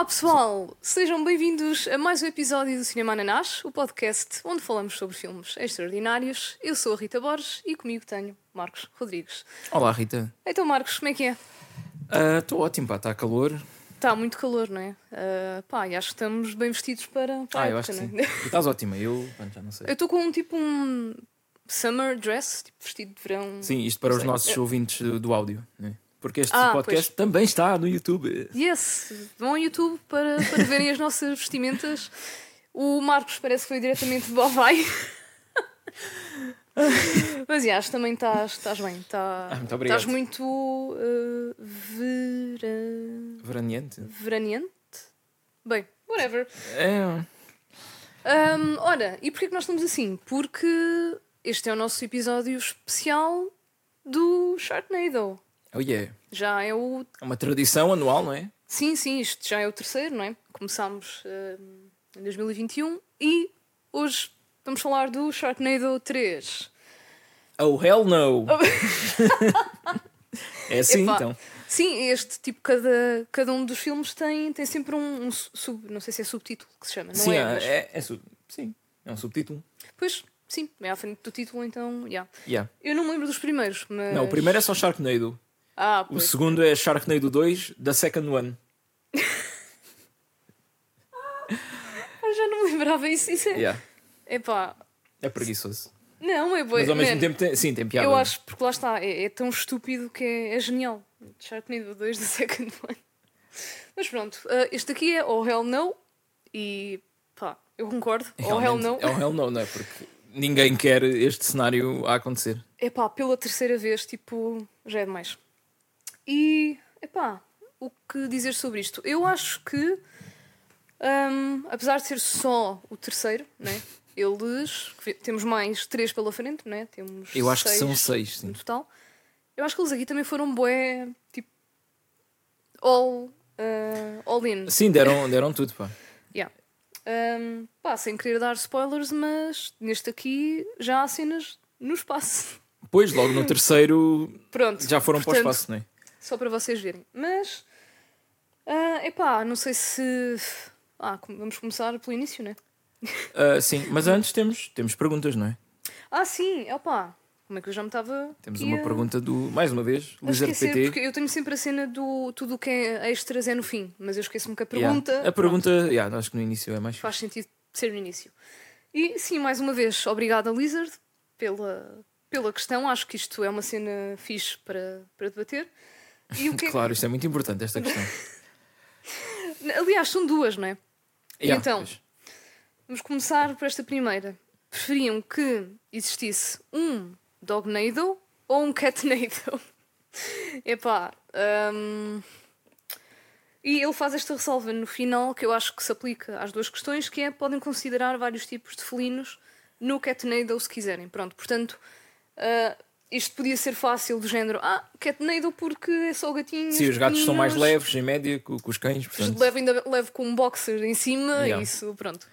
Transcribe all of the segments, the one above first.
Olá pessoal, sejam bem-vindos a mais um episódio do Cinema Ananás, o podcast onde falamos sobre filmes extraordinários. Eu sou a Rita Borges e comigo tenho Marcos Rodrigues. Olá, Rita. Então, Marcos, como é que é? Estou ótimo, pá, está calor. Está muito calor, não é? Uh, pá, e acho que estamos bem vestidos para, para ah, a eu acho época, que não sim. é? Tu estás ótima, eu já não sei. Eu estou com um tipo um summer dress, tipo vestido de verão. Sim, isto para os nossos Eu- ouvintes do, do áudio, né? Porque este Ah, podcast também está no YouTube. Yes, vão ao YouTube para, para verem as nossas vestimentas. O Marcos parece que foi diretamente do Havaí. Mas yeah, também estás, estás bem. Tá, Ah, muito obrigado. Estás muito uh, vera... Veraneante. veraneante? Bem, whatever. É, Um, ora, e porquê que nós estamos assim? Porque este é o nosso episódio especial do Sharknado. Oh yeah. Já é o É uma tradição anual, não é? Sim, sim, isto já é o terceiro, não é? Começámos eh, em 2021 e hoje vamos falar do Sharknado 3. Oh hell no! é assim Epá, então. Sim, este tipo, cada, cada um dos filmes tem, tem sempre um, um sub. Não sei se é subtítulo que se chama, não sim, é? é, mas- é, é sub- sim, é um subtítulo. Pois, sim, é à frente do título, então, já. Yeah. Eu não me lembro dos primeiros, mas. Não, o primeiro é só Sharknado. Ah, O segundo é Sharknado 2, da Second One. Eu já não me lembrava isso. Isso é. Yeah. Epá, É preguiçoso. não, é boa. Mas ao mesmo man, tempo tem, sim, tem piada. Eu acho, porque lá está, é, é tão estúpido que é, é genial. Sharknado 2 da Second One. Mas pronto, ah, este aqui é Oh Hell No e pá, eu concordo. Oh Hell No. É o hell no, não é? Porque ninguém quer este cenário a acontecer. É pá, pela terceira vez, tipo, já é demais. E, epá, o que dizer sobre isto? Eu acho que, hum, apesar de ser só o terceiro, né? Eles, temos mais três pela frente, né? Temos Eu acho que são seis sim. no total. Eu acho que eles aqui também foram bué, tipo, all, uh, all in. Sim, deram, deram tudo, pá. Yeah. Um, pá, sem querer dar spoilers, mas neste aqui já há cenas no espaço. Depois, logo no terceiro, Pronto. já foram para o portanto, espaço, não é? Só para vocês verem. Mas, ah, epá, não sei se. Ah, vamos começar pelo início, né? Ah, sim, mas antes temos, temos perguntas, não é? Ah, sim, opá. Como é que eu já me estava. Temos uma a- pergunta do, mais uma vez, esquecer, PT. porque eu tenho sempre a cena do tudo o que é extras é no fim, mas eu esqueço-me que a Yeah. pergunta. A pergunta, yeah, acho que no início é mais. faz sentido ser no início. E sim, mais uma vez, obrigada, Lizard, pela, pela questão. Acho que isto é uma cena fixe para, para debater. O que é- Claro, isto é muito importante, esta questão. Aliás, são duas, não é? Yeah, então? pois. Vamos começar por esta primeira. Preferiam que existisse um Dognado ou um Catnado? Epá. hum, E ele faz esta ressalva no final que eu acho que se aplica às duas questões, que é podem considerar vários tipos de felinos no Catnado se quiserem. Pronto, portanto, ah, isto podia ser fácil do género, ah, Catnado porque é só gatinhos. Sim, os gatos são mais leves, em média, que, os cães, portanto. Levo ainda levo com um boxer em cima, Yeah. isso, pronto.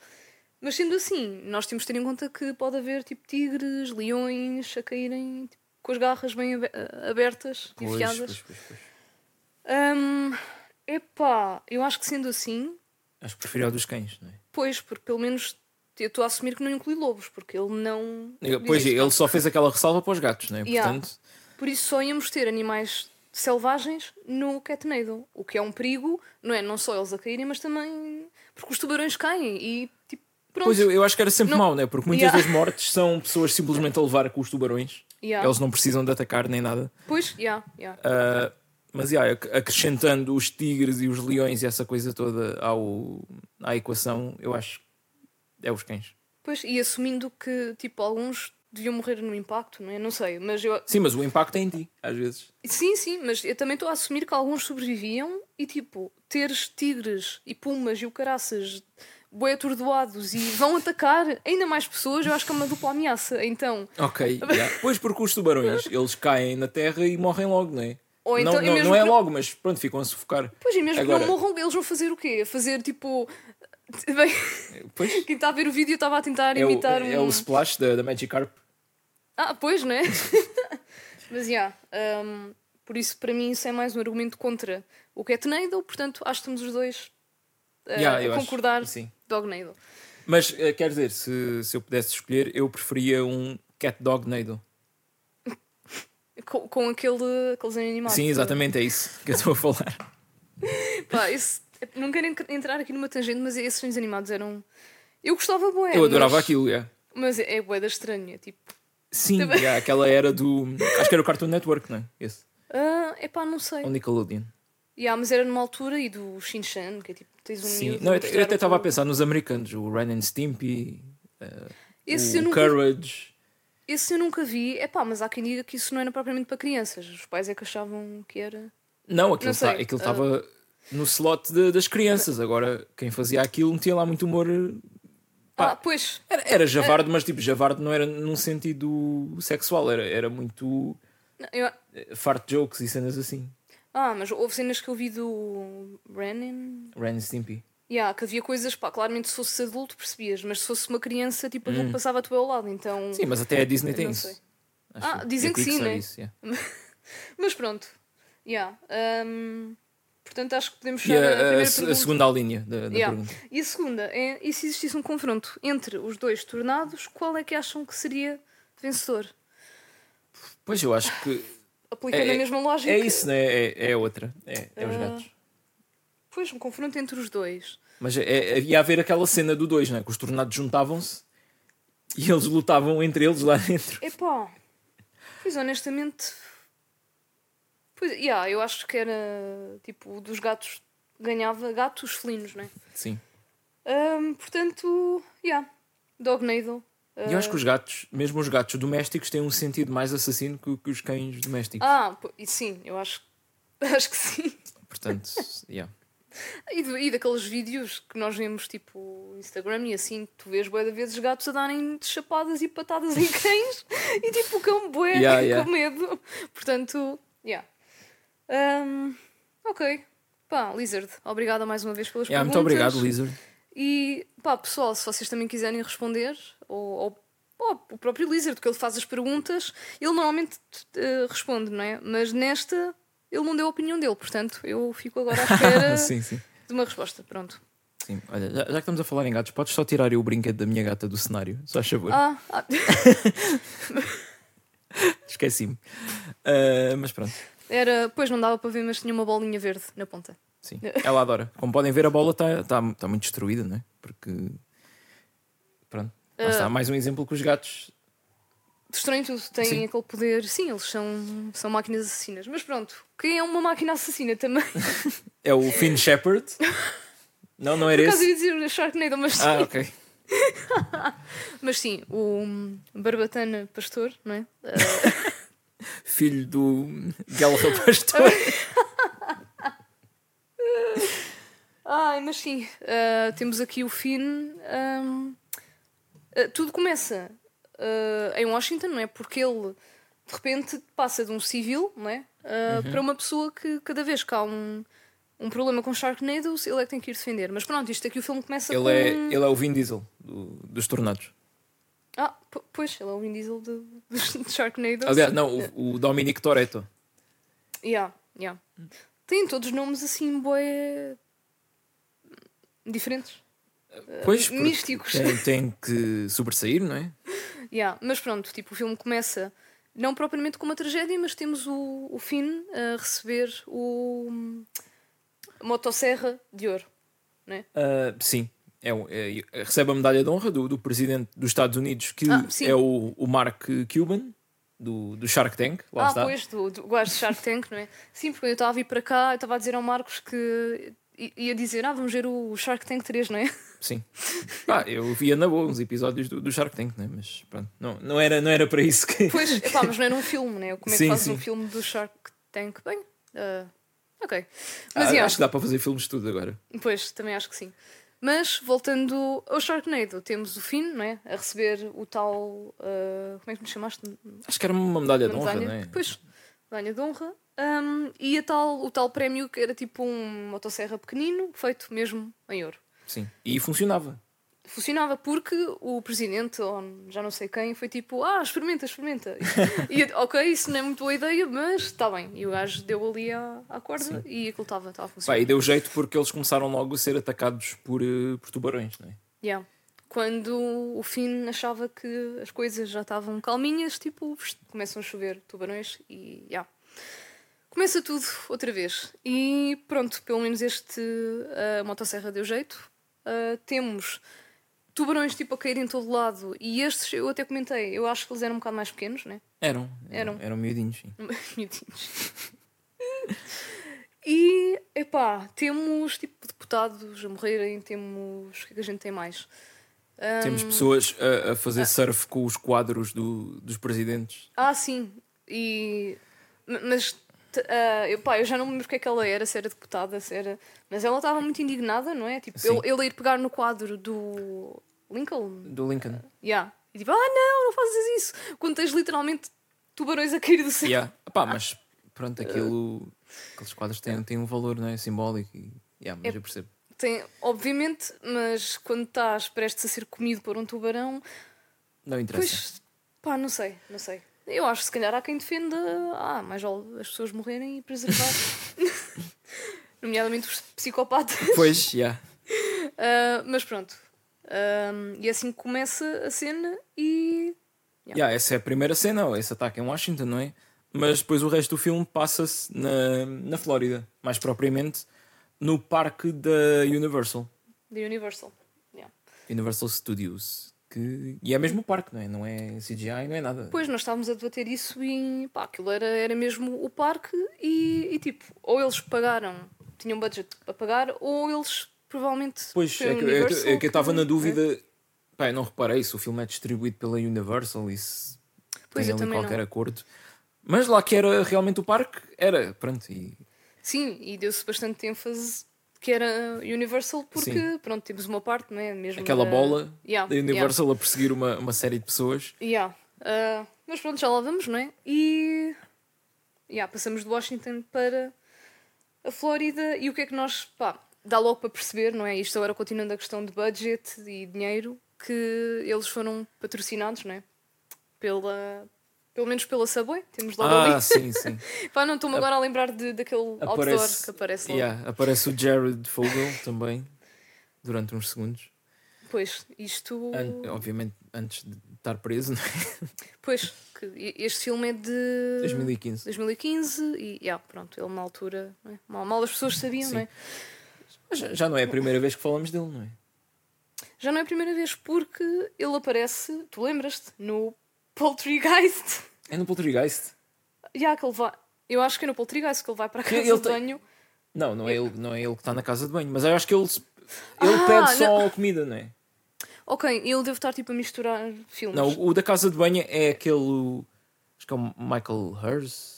Mas sendo assim, nós temos de ter em conta que pode haver tipo tigres, leões a caírem tipo, com as garras bem abe- abertas, Pois, enfiadas. pois, pois, epá, eu acho que sendo assim, Acho que prefiro a dos cães, não é? pois, porque pelo menos eu estou a assumir que não inclui lobos, porque ele não. Pois, ele só fez aquela ressalva para os gatos, não é? Yeah. Portanto, Por isso só íamos ter animais selvagens no Catnado, o que é um perigo, não é? Não só eles a caírem, mas também porque os tubarões caem e tipo, pronto. pois eu, eu acho que era sempre Não- mau, não é? Porque muitas Yeah. das mortes são pessoas simplesmente a levar com os tubarões. Yeah. Eles não precisam de atacar nem nada. Pois, já, já. Ah, mas yeah, ac- acrescentando os tigres e os leões e essa coisa toda ao, à equação, eu acho que é os cães. Pois, e assumindo que, tipo, alguns deviam morrer no impacto, não é? Não sei, mas eu... Sim, mas o impacto é em ti, às vezes. Sim, sim, mas eu também estou a assumir que alguns sobreviviam e, tipo, teres tigres e pumas e o caraças bué atordoados e vão atacar ainda mais pessoas, eu acho que é uma dupla ameaça. Então, Ok, yeah. pois porque os tubarões eles caem na terra e morrem logo, não é? Ou então- não, e não, mesmo não é que- logo, mas pronto, ficam a sufocar. pois e mesmo Agora- que não morram, eles vão fazer o quê? Fazer, tipo... Bem, Pois, quem está a ver o vídeo estava a tentar é, o, imitar é um... o splash da, da Magikarp. Ah, pois, né? Mas, já, por isso, para mim, isso é mais um argumento contra o Catnado, portanto, acho que estamos os dois uh, Yeah, a acho- concordar. sim. Dognado. Mas eh, quer dizer, se, se eu pudesse escolher, eu preferia um Cat Dog Nado. Com, com aquele, aqueles animados. Sim, exatamente, é isso que eu estou a falar. Pá, esse- não quero en- entrar aqui numa tangente, mas esses desenhos animados eram. Eu gostava bué. eu adorava mas, aquilo, yeah. Mas é, é bué da estranha. Tipo, Sim, Também. yeah, aquela era do. Acho que era o Cartoon Network, não é? Esse. ah, epá, não sei. Ou Nickelodeon. Yeah, mas era numa altura e do Shin-Chan, que é tipo, tens um Sim. Não, eu, eu até o estava a pensar nos americanos, o Ren and Stimpy, Esse o eu, nunca, Courage. esse eu nunca vi. Epá, mas há quem diga que isso não era propriamente para crianças. Os pais é que achavam que era. Não, aquilo sei, tá- estava no slot de- das crianças. Agora, quem fazia aquilo metia lá muito humor. Pá. Ah, pois. Era, era mas tipo, javardo não era num sentido sexual, era, era muito Não, eu- eh, fart jokes e cenas assim. Ah, mas houve cenas que eu vi do Renin. Ren and Stimpy. Yeah, que havia coisas, pá, claramente se fosse adulto percebias, mas se fosse uma criança, tipo, aquilo passava-te ao lado, então. Hum. Sim, mas até a Disney tem não isso. Ah, eu. dizem E a que sim, né? isso, yeah. Mas pronto. Yeah. hum, portanto, acho que podemos fechar a, a, a, segunda linha da, da Yeah. pergunta. E a segunda é: e se existisse um confronto entre os dois tornados, qual é que acham que seria vencedor? Pois eu acho que Aplicando É- a mesma lógica. é isso, né? é, é outra. É, é os Ah. gatos. Pois, um confronto entre os dois. Mas é, é, ia haver aquela cena do dois, né? que os tornados juntavam-se e eles lutavam entre eles lá dentro. Epá, pois honestamente. Pois, yeah, eu acho que era tipo dos gatos ganhava gatos felinos, né? Sim. Hum, portanto, yeah, Dognado. E eu acho que os gatos, mesmo os gatos domésticos, têm um sentido mais assassino que, que os cães domésticos. Ah, e sim, eu acho, acho que sim. Portanto, yeah. E, e daqueles vídeos que nós vemos, tipo, Instagram e assim, tu vês bué de vezes gatos a darem chapadas e patadas em cães e tipo o cão bué Yeah, yeah. com medo. Portanto, yeah. Hum, ok. Pá, Lizard, obrigada mais uma vez pelas Yeah, muito perguntas. obrigado, Lizard. E pá, pessoal, se vocês também quiserem responder, ou, ou- o próprio Lizard, que ele faz as perguntas, ele normalmente eh, responde, não é? Mas nesta, ele não deu a opinião dele, portanto, eu fico agora à espera sim, sim. de uma resposta. Pronto. sim. Olha, já, já que estamos a falar em gatos, podes só tirar o brinquedo da minha gata do cenário, só a favor. Ah, ah, Esqueci-me. Ah, mas pronto, era, pois não dava para ver, mas tinha uma bolinha verde na ponta. sim. Ela adora. Como podem ver, a bola está tá, tá muito destruída, não é? Porque. Pronto. Ah. está mais um exemplo que os gatos. Destroem tudo, têm Sim. aquele poder. Sim, eles são, são máquinas assassinas. Mas pronto, quem é uma máquina assassina também? É o Finn Shepard. Não, não Por era acaso eu esse. ia dizer Sharknado, mas sim. Ah, ok. Mas sim, o Barbatana Pastor, não é? Ah, Filho do Gallagher Pastor. Ai, mas sim, ah, temos aqui o Finn. ahm, ah, tudo começa ah, em Washington, não é? Porque ele de repente passa de um civil, não é? Uhum. Para uma pessoa que cada vez que há um, um problema com Sharknados, ele é que tem que ir defender. Mas pronto, isto aqui o filme começa Ele com. é, ele é o Vin Diesel do- dos Tornados. Ah, po- pois, ele é o Vin Diesel de, de, Sharknados. Aliás, não, o, o Dominic Toretto. Yeah, yeah. Têm todos nomes assim, boé. diferentes. Pois, porque místicos. Tem, tem que sobressair, não é? Yeah, mas pronto, tipo, o filme começa não propriamente com uma tragédia, mas temos o, o Finn a receber o hum, motosserra de ouro. Ah, sim. É, é- recebe a medalha de honra do, do presidente dos Estados Unidos, que Ah, é o, o Mark Cuban, do, do Shark Tank. Lá ah, está. pois, do, do gajo de Shark Tank, não é? Sim, porque eu estava a vir para cá, eu estava a dizer ao Marcos que ia dizer, ah, vamos ver o Shark Tank 3, não é? Sim. Ah, eu via na boa uns episódios do, do Shark Tank, né? mas pronto, não, não, era, não era para isso que. Pois, epá, mas não era um filme, né? Como é que Sim, fazes sim. um filme do Shark Tank? Bem, ah, ok. Ah, Mas, yeah, Acho que dá para fazer filmes de tudo agora. pois, também acho que sim. Mas, voltando ao Sharknado, temos o Finn, não é? A receber o tal. ah, como é que me chamaste? Acho que era uma medalha de honra, Medalha. não é? Pois, medalha de honra. Ahm, e a tal, o tal prémio que era tipo um motosserra pequenino, feito mesmo em ouro. Sim. E funcionava. Funcionava porque o presidente, ou já não sei quem, foi tipo: Ah, experimenta, experimenta. e ok, isso não é muito boa ideia, mas está bem. E o gajo deu ali à, à corda e aquilo estava a funcionar. Pá, e deu jeito porque eles começaram logo a ser atacados por, eh, por tubarões, não é? Yeah. Quando o Finn achava que as coisas já estavam calminhas, tipo, começam a chover tubarões e yeah. começa tudo outra vez. E pronto, pelo menos este a motosserra deu jeito. Uh, temos tubarões tipo a cair em todo lado e estes eu até comentei, eu acho que eles eram um bocado mais pequenos, né? Eram, Eram. eram, eram miudinhos, sim. Miudinhos. e epá, temos tipo deputados a morrerem, temos. O que é que a gente tem mais? Temos Hum, pessoas a, a fazer surf com os quadros do, dos presidentes. Ah, sim. E. Mas. Ah, eu, pá, eu já não me lembro o que é que ela era, se era deputada, se era. Mas ela estava muito indignada, não é? Tipo, ele, ele ir pegar no quadro do. Lincoln. Do Lincoln. Yeah. E tipo, ah, não, não fazes isso. Quando tens literalmente tubarões a cair do céu. Yeah. Pá, mas pronto, aquilo. Aqueles quadros têm, têm um valor não é? simbólico. E, yeah, mas É- eu percebo. Tem, obviamente, mas quando estás prestes a ser comido por um tubarão, Não interessa. pois. pá, não sei, não sei. Eu acho que se calhar há quem defenda. Ah, mais vale as pessoas morrerem e preservar. Nomeadamente os psicopatas. Pois, yeah. Ah, mas pronto. Ahm, e assim começa a cena e. Yeah, essa é a primeira cena, esse ataque em Washington, não é? Mas depois o resto do filme passa-se na, na Flórida, mais propriamente no parque da Universal, The Universal. Yeah. Universal Studios. Que... E é mesmo o parque, não é? Não é CGI, não é nada. Depois nós estávamos a debater isso e pá, aquilo era, era mesmo o parque e, e, tipo, ou eles pagaram, tinham budget para pagar, ou eles provavelmente. Pois, é a que, é que- Universal é que eu estava na que- dúvida. Pá, eu não reparei se o filme é distribuído pela Universal e se Pois, tem ali qualquer não. acordo. Mas lá que era realmente o parque, era, pronto. E, Sim, e deu-se bastante ênfase que era Universal porque, Sim. pronto, temos uma parte, não é? Mesmo aquela da- bola Yeah, da Universal a perseguir uma, uma série de pessoas. Yeah. Ah, mas pronto, já lá vamos, não é? E yeah, passamos de Washington para a Flórida e o que é que nós, pá, dá logo para perceber, não é? Isto agora continuando a questão de budget e dinheiro, que eles foram patrocinados, não é? Pela, pelo menos pela Subway, temos logo Ah, ali. sim, sim. Pá, não estou-me agora a lembrar de, daquele outdoor Aparece, que aparece logo. yeah, aparece o Jared Fogle também, durante uns segundos. Pois, isto. An- obviamente, antes de estar preso, não é? Pois, este filme é de 2015. 2015 e yeah, pronto, ele na altura, é? mal, mal as pessoas sabiam, Sim. não é? Mas já não é a primeira vez que falamos dele, não é? Já não é a primeira vez porque ele aparece, tu lembras-te, no Poltergeist. É no Poltergeist. Já que ele vai. Eu acho que é no Poltergeist que ele vai para a casa Ele de tem- banho. Não, não é, ele, não é ele que está na casa de banho, mas eu acho que ele, ele Ah, pede só a comida, não é? Ok, ele deve estar tipo a misturar filmes. Não, o da casa de banho é aquele. Acho que é o Michael Hers.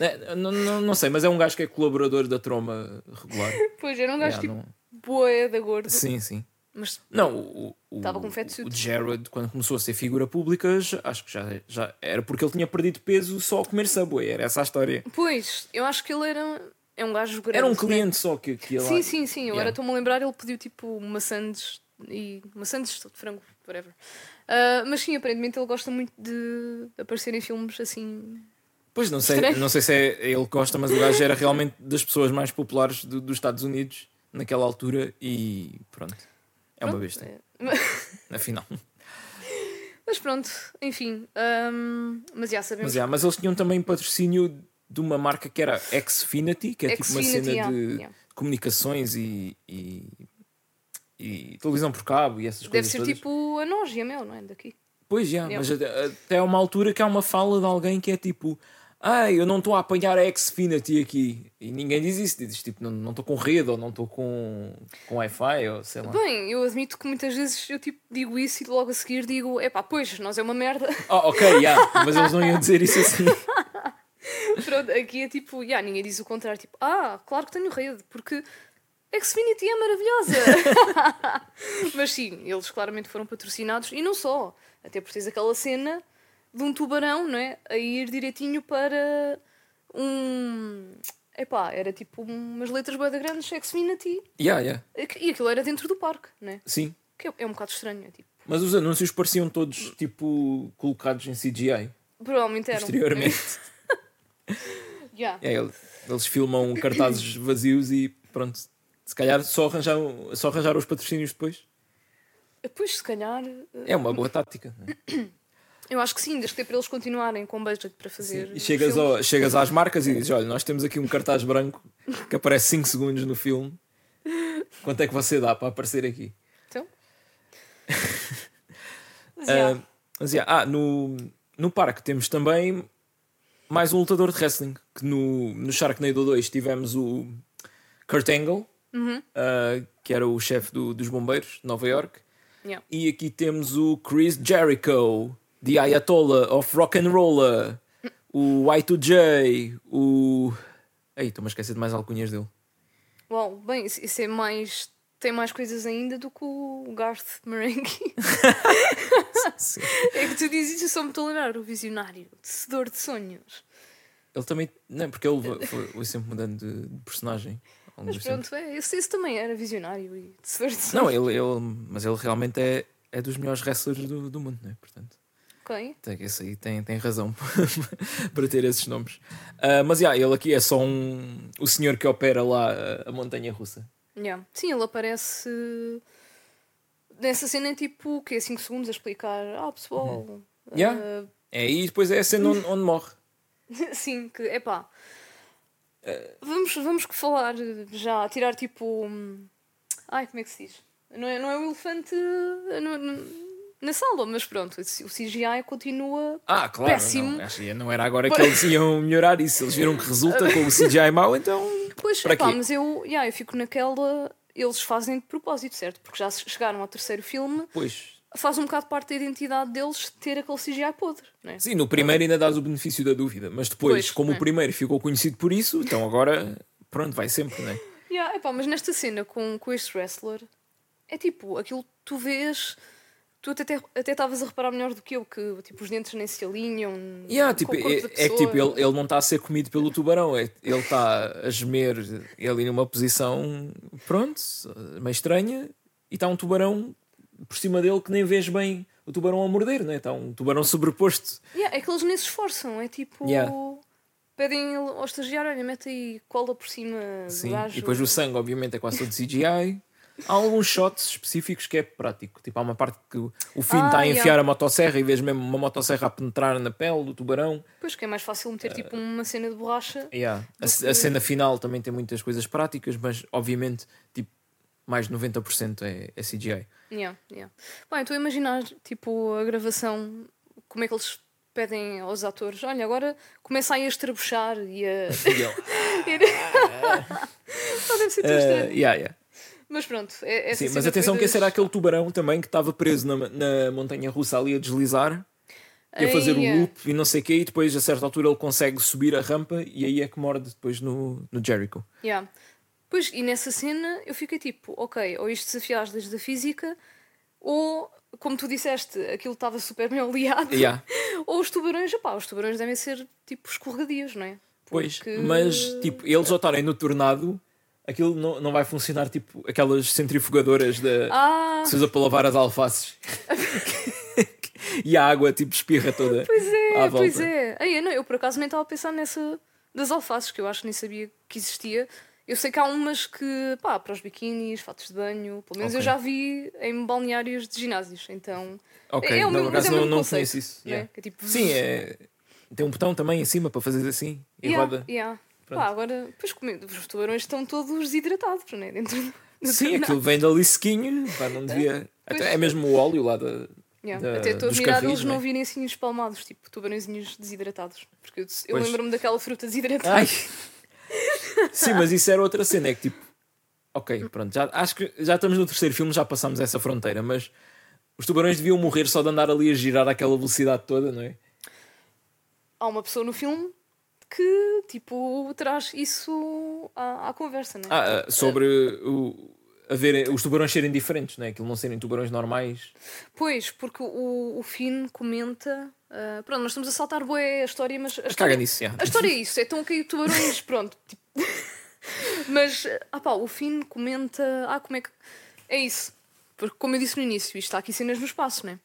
É, não, não, não sei, mas é um gajo que é colaborador da troma regular. Pois era um gajo Yeah, tipo não- boé da gordo. Sim, sim. Mas Não, o, o, o Jared, quando começou a ser figura pública, acho que já, já era porque ele tinha perdido peso só a comer Subway. Era essa a história. pois, eu acho que ele era. É um gajo grande. Era um né? cliente só que, que ia lá. Sim, sim, sim. Agora Yeah. estou-me a lembrar, ele pediu tipo maçãs e maçãs de frango, whatever. Ah, mas sim, aparentemente ele gosta muito de aparecer em filmes assim. Pois não sei, Estranho. não sei se é ele que gosta, mas o gajo era realmente das pessoas mais populares do- dos Estados Unidos naquela altura e pronto. É uma besta, é. afinal. Mas pronto, enfim. ahm, mas já sabemos. Mas, yeah, mas eles tinham também patrocínio de uma marca que era Xfinity, que é tipo uma cena yeah, de yeah. comunicações e, e, e televisão por cabo e essas Deve coisas. ser todas. tipo a nós e a Mel, não é? Daqui. Pois já, Yeah. mas até, até há uma altura que há uma fala de alguém que é tipo. Ai, eu não estou a apanhar a Xfinity aqui. E ninguém diz isso. Diz tipo, não estou com rede ou não estou com, com Wi-Fi ou sei lá. Bem, eu admito que muitas vezes eu tipo digo isso e logo a seguir digo, epá, pois, nós é uma merda. Oh, ok, yeah, mas eles não iam dizer isso assim. Pronto, aqui é tipo, yeah, ninguém diz o contrário, tipo, ah, claro que tenho rede, porque Xfinity é maravilhosa. Mas sim, eles claramente foram patrocinados e não só, até porque tens aquela cena de um tubarão, não é? A ir direitinho para um. Epá, era tipo umas letras bem grandes, Xfinity, Yeah, yeah. e aquilo era dentro do parque, não é? Sim. Que é, é um bocado estranho, é tipo. Mas os anúncios pareciam todos tipo colocados em CGI Provavelmente eram. posteriormente. Yeah. É, ele- eles filmam cartazes vazios e pronto. Se calhar só arranjaram, só arranjaram os patrocínios depois. Depois, se calhar. eh, É uma boa tática. não é? Eu acho que sim, desde que é para eles continuarem com budget para fazer. E chegas, ao- chegas às marcas e dizes: Olha, nós temos aqui um cartaz branco que aparece 5 segundos no filme. Quanto é que você dá para aparecer aqui? Então. Mas, yeah. Ah, mas, yeah, ah, no, no parque temos também mais um lutador de wrestling. Que no, no Sharknado 2 tivemos o Kurt Angle, Uhum. ah, que era o chefe do- dos bombeiros de Nova York. Yeah. E aqui temos o Chris Jericho, The Ayatollah of Rock and Roller, o Y2J, o. Ei, estou-me a esquecer de mais alcunhas dele. Uau, bem, isso, é mais. Tem mais coisas ainda do que o Garth Marenghi. É que tu dizes isso, eu só me estou a lembrar. O visionário, o tecedor de sonhos. Ele também. Não, porque ele foi, foi- sempre mudando de, de personagem. Mas pronto, é, esse, esse também era visionário e tecedor de sonhos. Não, ele, ele, mas ele realmente é, é dos melhores wrestlers do, do mundo, não é? Portanto, Ok. tem, esse aí tem, tem razão para ter esses nomes. Ah, mas yeah, ele aqui é só um, o senhor que opera lá a, montanha russa. Yeah. Sim, ele aparece nessa cena é tipo o quê? 5 segundos a explicar. Ah, pessoal. Uhum. Yeah. ah, É, e depois é a cena onde, onde morre. sim, que é pá. Vamos, vamos que falar já, tirar tipo. Ai, como é que se diz? Não é, não é o elefante no- no- na sala, mas pronto, o CGI continua. Ah, claro. Péssimo. Não, não era agora que eles iam melhorar isso. Eles viram que resulta com o CGI mau, então. Pois, Para epá, mas eu, yeah, eu fico naquela. Eles fazem de propósito, certo? Porque já chegaram ao terceiro filme, Pois. faz um bocado parte da identidade deles ter aquele CGI podre, não é? Sim, no primeiro ainda dás o benefício da dúvida, mas depois, Pois, como é. o primeiro ficou conhecido por isso, então agora, pronto, vai sempre, não é? Yeah, epá, mas nesta cena com, com este wrestler é tipo, aquilo que tu vês, tu até até estavas a reparar melhor do que eu, que tipo, os dentes nem se alinham. Yeah, tipo, é, é que tipo, ele, ele não está a ser comido pelo tubarão, é, ele está a gemer ali numa posição, pronto, meio estranha, e está um tubarão por cima dele que nem vês bem o tubarão a morder, não é? Está um tubarão sobreposto. Yeah, é que eles nem se esforçam, é tipo. Yeah. Pedem ao estagiário, olha, mete aí cola por cima Sim, do gajo. e depois o sangue, obviamente, é quase todo CGI. Há alguns shots específicos que é prático. Tipo, há uma parte que o o Finn Ah, está a yeah. enfiar a motosserra e vês mesmo uma motosserra a penetrar na pele do tubarão. Pois que é mais fácil meter tipo uma cena de borracha. Yeah. A, que- a cena final também tem muitas coisas práticas, mas obviamente, tipo, mais de 90% é, é CGI. Yeah, yeah. Bem, estou a imaginar tipo a gravação, como é que eles pedem aos atores, olha, agora começa a estrabuchar e a. Só deve ser tão eh, estranho. yeah, yeah. Mas pronto, é, essa Sim, mas atenção que das- esse era aquele tubarão também que estava preso na, na montanha russa ali a deslizar. E a fazer o loop e não sei o quê, e depois a certa altura ele consegue subir a rampa e aí é que morde depois no, no Jericho. Yeah. Pois, e nessa cena eu fiquei tipo, ok, ou isto desafia as leis da física, ou, como tu disseste, aquilo estava super bem oleado, Yeah. ou os tubarões, opá, os tubarões devem ser tipo escorregadios, não é? Pois, Porque- mas tipo, eles ao estarem no tornado, aquilo não, não vai funcionar tipo aquelas centrifugadoras da, Ah, que se usa para lavar as alfaces. e a água tipo espirra toda. pois é, pois é. Aí, eu, não, eu por acaso nem estava a pensar nessa das alfaces, que eu acho que nem sabia que existia. Eu sei que há umas que, pá, para os biquínis, fatos de banho, pelo menos eu Ok. já vi em balneários de ginásios, então... Ok, é o não, mesmo- por acaso mas é o não, não conheço isso. não é? yeah. É tipo- Sim, é... tem um botão também em cima para fazer assim e Yeah, roda. yeah. Pronto. Pá, agora, pois os tubarões estão todos desidratados, não é? Dentro do, Sim, aquilo vem dali sequinho, pá, não devia. Pois. Até é mesmo o óleo lá da. Yeah. da- Até estou a dos admirar carris, eles não não é? virem assim espalmados, tipo tubarõezinhos desidratados. Porque eu, eu lembro-me daquela fruta desidratada. Ai! Sim, mas isso era outra cena, é que tipo. Ok, pronto, já, acho que já estamos no terceiro filme, já passámos essa fronteira, mas os tubarões deviam morrer só de andar ali a girar àquela velocidade toda, não é? Há uma pessoa no filme que, tipo, traz isso à, à conversa, não é? Ah, sobre o, haver, os tubarões serem diferentes, não é? Aquilo não serem tubarões normais. Pois, porque o, o Finn comenta. ah, pronto, nós estamos a saltar bué a história, mas. A história, nisso, já. A história é isso, é tão cair tubarões, pronto. tipo. mas, ah pá, o Finn comenta. Ah, como é que. É isso. Porque, como eu disse no início, isto está aqui cenas no espaço, né?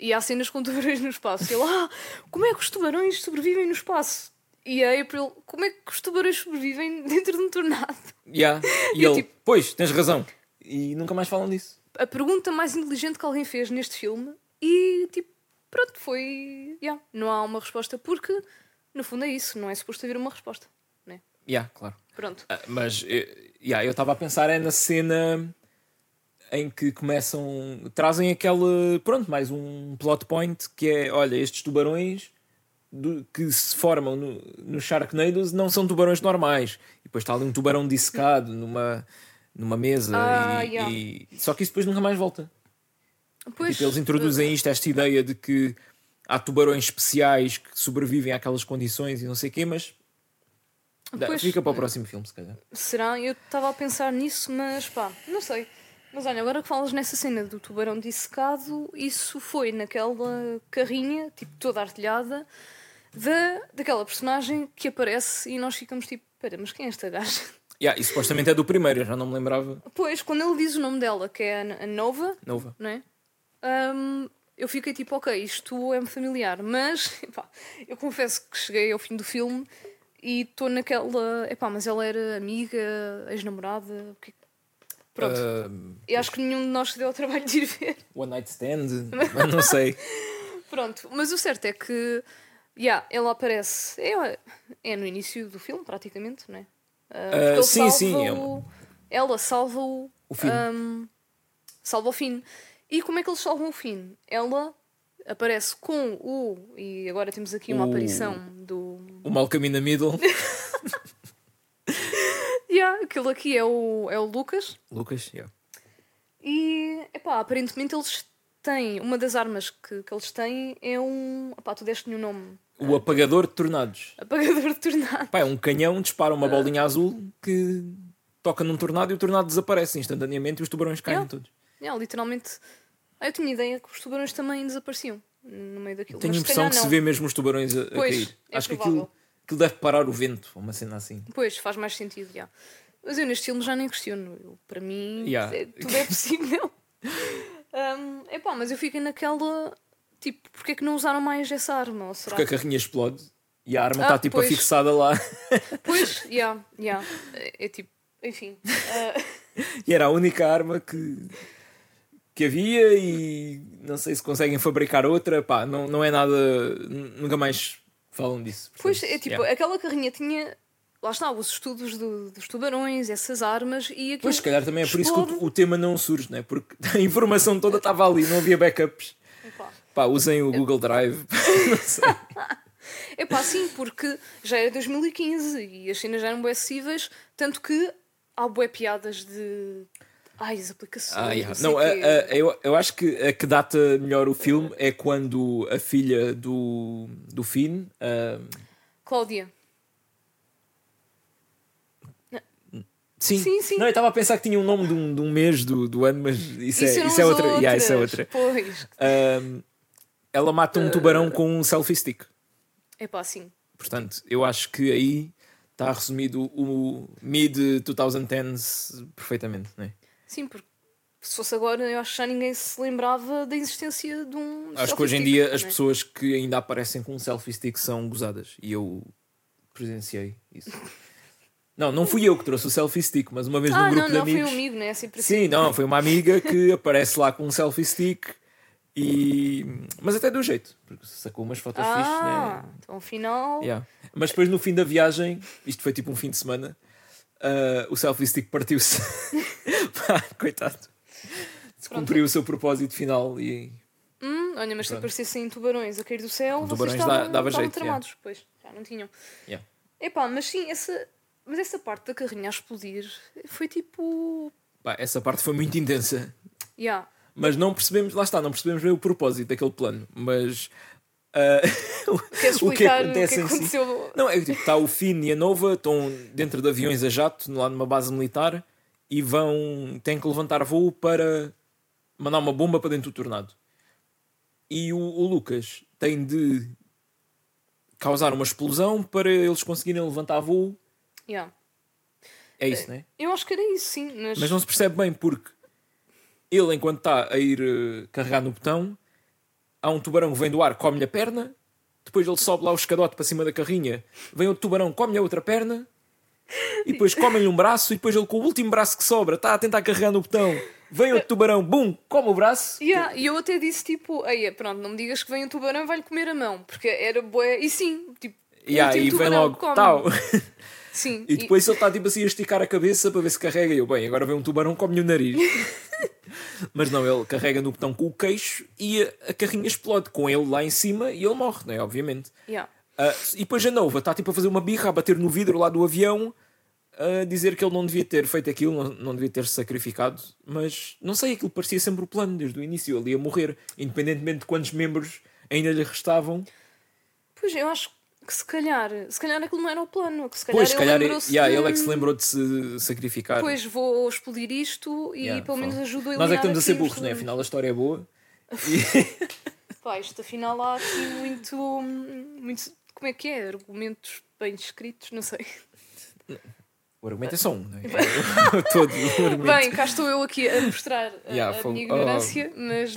E há cenas com tubarões no espaço. E ele, ah, como é que os tubarões sobrevivem no espaço? E a April, como é que os tubarões sobrevivem dentro de um tornado? Yeah. E Eu, ele, tipo- pois, tens razão. E nunca mais falam disso. A pergunta mais inteligente que alguém fez neste filme e, tipo, pronto, foi. Yeah, não há uma resposta porque, no fundo, é isso. Não é suposto haver uma resposta, né? Yeah, claro. Pronto. Ah, mas eh, yeah, eu estava a pensar é na cena em que começam. trazem aquele. pronto, mais um plot point que é: olha, estes tubarões do- que se formam no, no não são tubarões normais. E depois está ali um tubarão dissecado numa, numa mesa. Ah, e, yeah. e- Só que isso depois nunca mais volta. Pois, Tipo, eles introduzem isto, esta ideia de que há tubarões especiais que sobrevivem àquelas condições e não sei o quê, mas. Pois, fica para o próximo filme, se calhar. Será? Eu estava a pensar nisso, mas pá, não sei. Mas olha, agora que falas nessa cena do tubarão dissecado, isso foi naquela carrinha, tipo toda artilhada, da, daquela personagem que aparece e nós ficamos tipo, espera, mas quem é esta gaja? Yeah, e supostamente é do primeiro, eu já não me lembrava. Pois, quando ele diz o nome dela, que é a Nova, Nova. não é? Hum, eu fiquei tipo, ok, isto é-me familiar, mas epá, eu confesso que cheguei ao fim do filme e estou naquela. Epá, mas ela era amiga, ex-namorada, o que Pronto. Ah, Eu acho que nenhum de nós se deu ao trabalho de ir ver. one Night Stand, não sei. Pronto, mas o certo é que. Yeah, ela aparece. É, é no início do filme, praticamente, não é? Ah, ele sim, salva sim, é o- Ela salva o. O Finn. ahm, salva o Finn. E como é que eles salvam o Finn? Ela aparece com o. E agora temos aqui uma O- aparição do. O Malcolm in the Middle. Yeah, aquele aqui é o, é o Lucas. Lucas, yeah. E, epá, aparentemente eles têm. Uma das armas que, que eles têm é um. Epá, tu deste-lhe o nome. O apagador de tornados. Apagador de tornado. Pá, é um canhão, dispara uma bolinha azul que toca num tornado e o tornado desaparece instantaneamente e os tubarões caem Yeah. todos. Yeah, literalmente. Ah, eu tinha ideia que os tubarões também desapareciam no meio daquilo. Tenho a se impressão que se não. vê mesmo os tubarões a, a Pois, cair. é Acho que aquilo, aquilo deve parar o vento, uma cena assim. Pois, faz mais sentido, já. Mas eu neste filme já nem questiono. Eu, para mim, Yeah. é- tudo é possível. um, epá, mas eu fiquei naquela. Tipo, porque é que não usaram mais essa arma? Ou será Porque a carrinha explode e a arma Ah, está tipo pois. afixada lá. Pois, já, já. É, é tipo, enfim. ah, E era a única arma que, que havia e não sei se conseguem fabricar outra. Pá, não, não é nada. Nunca mais falam disso. pois, Portanto, é tipo, yeah. aquela carrinha tinha. Lá está, os estudos do- dos tubarões, essas armas e aquilo. Pois, se calhar também é por isso que o, o tema não surge, né? porque a informação toda estava ali, não havia backups. Epá. Pá, usem o Google Drive. não sei. É pá, sim, porque já era 2015 e as cenas já eram bué acessíveis, tanto que há bué piadas de. Ai, as aplicações. Ah, yeah. não a- a- eu, eu acho que a que data melhor o filme é quando a filha do, do Finn. ah, Cláudia. sim. Sim, sim. Não, eu estava a pensar que tinha um nome de um, de um mês do, do ano, mas isso, é, eram isso é outra. Yeah, isso é outra. Pois. Ela mata um tubarão com um selfie stick. É pá, sim. Portanto, eu acho que aí está resumido o mid-2010s perfeitamente. Não é? Sim, porque se fosse agora, eu acho que já ninguém se lembrava da existência de um. Acho que hoje em dia as pessoas que ainda aparecem com um selfie stick são gozadas. E eu presenciei isso. Não, não fui eu que trouxe o selfie stick, mas uma vez Ah, num grupo não, de não, foi amigos. um amigo, né? Sempre assim. Sim, não, foi uma amiga que aparece lá com um selfie stick e. Mas até deu jeito, porque sacou umas fotos Ah, fixes, né? então afinal. Yeah. Mas depois no fim da viagem, isto foi tipo um fim de semana, ah, o selfie stick partiu-se. Coitado. Cumpriu o seu propósito final e. Hum, olha, mas se Pronto. aparecessem tubarões a cair do céu, vocês Tubarões dá- estavam, dava estavam jeito, tramados. Pois, já não tinham. Yeah. Epá, mas sim, essa, mas essa parte da carrinha a explodir foi tipo. Pá, essa parte foi muito intensa. Yeah. Mas não percebemos, lá está, não percebemos bem o propósito daquele plano. Mas Queres o que explicar o que, acontece em si. aconteceu? Não, é que tipo, está o Finn e a Nova, estão dentro de aviões a jato, lá numa base militar, e vão. têm que levantar voo para mandar uma bomba para dentro do tornado. E o, o Lucas tem de causar uma explosão para eles conseguirem levantar voo. Yeah. É isso, não é? Eu acho que era isso, sim. Mas, Mas não se percebe bem porque ele, enquanto está a ir eh, carregar no botão, há um tubarão que vem do ar, come-lhe a perna, depois ele sobe lá o escadote para cima da carrinha, vem outro tubarão, come-lhe a outra perna, e depois come-lhe um braço, e depois ele, com o último braço que sobra, está a tentar carregar no botão, vem outro tubarão, bum, come o braço. Yeah, e eu até disse tipo, aí pronto, não me digas que vem um tubarão e vai-lhe comer a mão, porque era bué. E sim, tipo, Yeah, e vem logo, come. tal. Sim, E depois ele está tipo assim a esticar a cabeça para ver se carrega. E eu, bem, agora vem um tubarão, come-lhe o nariz. Mas não, ele carrega no botão com o queixo e a, a carrinha explode com ele lá em cima e ele morre, não é? Obviamente. yeah. Ah, e depois a Nova está tipo a fazer uma birra, a bater no vidro lá do avião, a dizer que ele não devia ter feito aquilo, não, não devia ter se sacrificado. Mas não sei, aquilo parecia sempre o plano desde o início. Ele ia morrer, independentemente de quantos membros ainda lhe restavam. Pois eu acho que se calhar, se calhar aquilo não era o plano, que se calhar Pois, se ele calhar, lembrou-se yeah, de- ele é que se lembrou de se sacrificar. Depois vou explodir isto e Yeah, pelo menos fala. ajudo a Nós é que eliminar estamos a ser burros, né? Afinal, a história é boa. E- Pá, isto afinal há aqui muito, muito. Como é que é? Argumentos bem escritos, não sei. o argumento é só um, não é? Todo o argumento. Bem, cá estou eu aqui a mostrar a, Yeah, a foi- minha oh. ignorância, mas.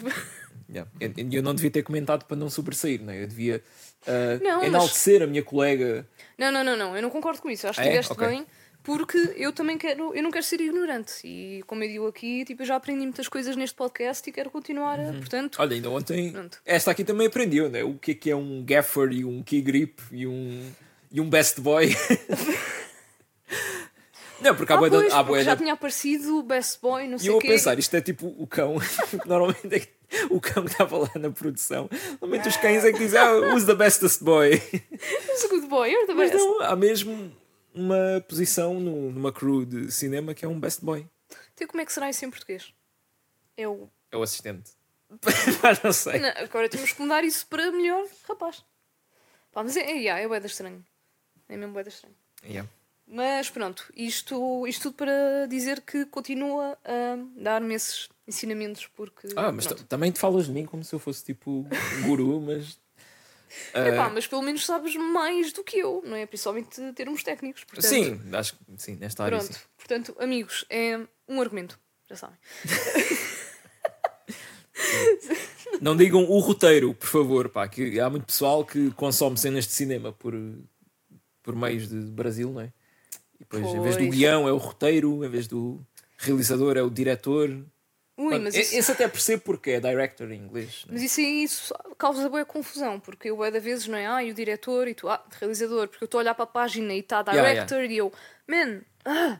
Yeah. Eu, eu não devia ter comentado para não sobressair, não é? Eu devia ah, Não, mas- enaltecer a minha colega. Não, não, não, não, eu não concordo com isso. Acho que Ah, é? estiveste Ok. bem, porque eu também quero, eu não quero ser ignorante. E como eu digo aqui, tipo, eu já aprendi muitas coisas neste podcast e quero continuar a, portanto. Olha, ainda ontem. Pronto. Esta aqui também aprendeu, né? O que é que é um gaffer e um key grip e um, e um best boy. não, porque há Ah, bué pois, há já tinha aparecido o Best Boy, não E sei eu o a quê. pensar, isto é tipo o cão. Normalmente é o cão que estava lá na produção. Normalmente os cães é que dizem, ah, who's the bestest boy? Who's a good boy? You're the Mas best. não, há mesmo uma posição no- numa crew de cinema que é um best boy. Então, como é que será isso em português? É o. É o assistente. Mas não sei. Não, agora temos que mudar isso para melhor rapaz. Pá, mas é, é, yeah, é bué da estranho. É mesmo bué da estranho. Yeah. Mas pronto, isto, isto tudo para dizer que continua a dar-me esses ensinamentos porque. Ah, mas também te falas de mim como se eu fosse tipo um guru, mas. ah, Epá, mas pelo menos sabes mais do que eu, não é? Principalmente termos técnicos. Portanto, sim, acho que sim, nesta área Pronto, sim. portanto, amigos, é um argumento, já sabem. Não digam o roteiro, por favor, pá, que há muito pessoal que consome cenas de cinema por, por meios de Brasil, não é? E depois, em vez do Pois. guião, é o roteiro, em vez do realizador, é o diretor. Ui, mas isso, Esse até percebo porque é director em inglês. não é? mas isso aí isso causa boa confusão, porque eu, bué da vezes, não é? Ah, e o diretor, e tu, ah, realizador, porque eu estou a olhar para a página e está Yeah, director, e eu, man, ah,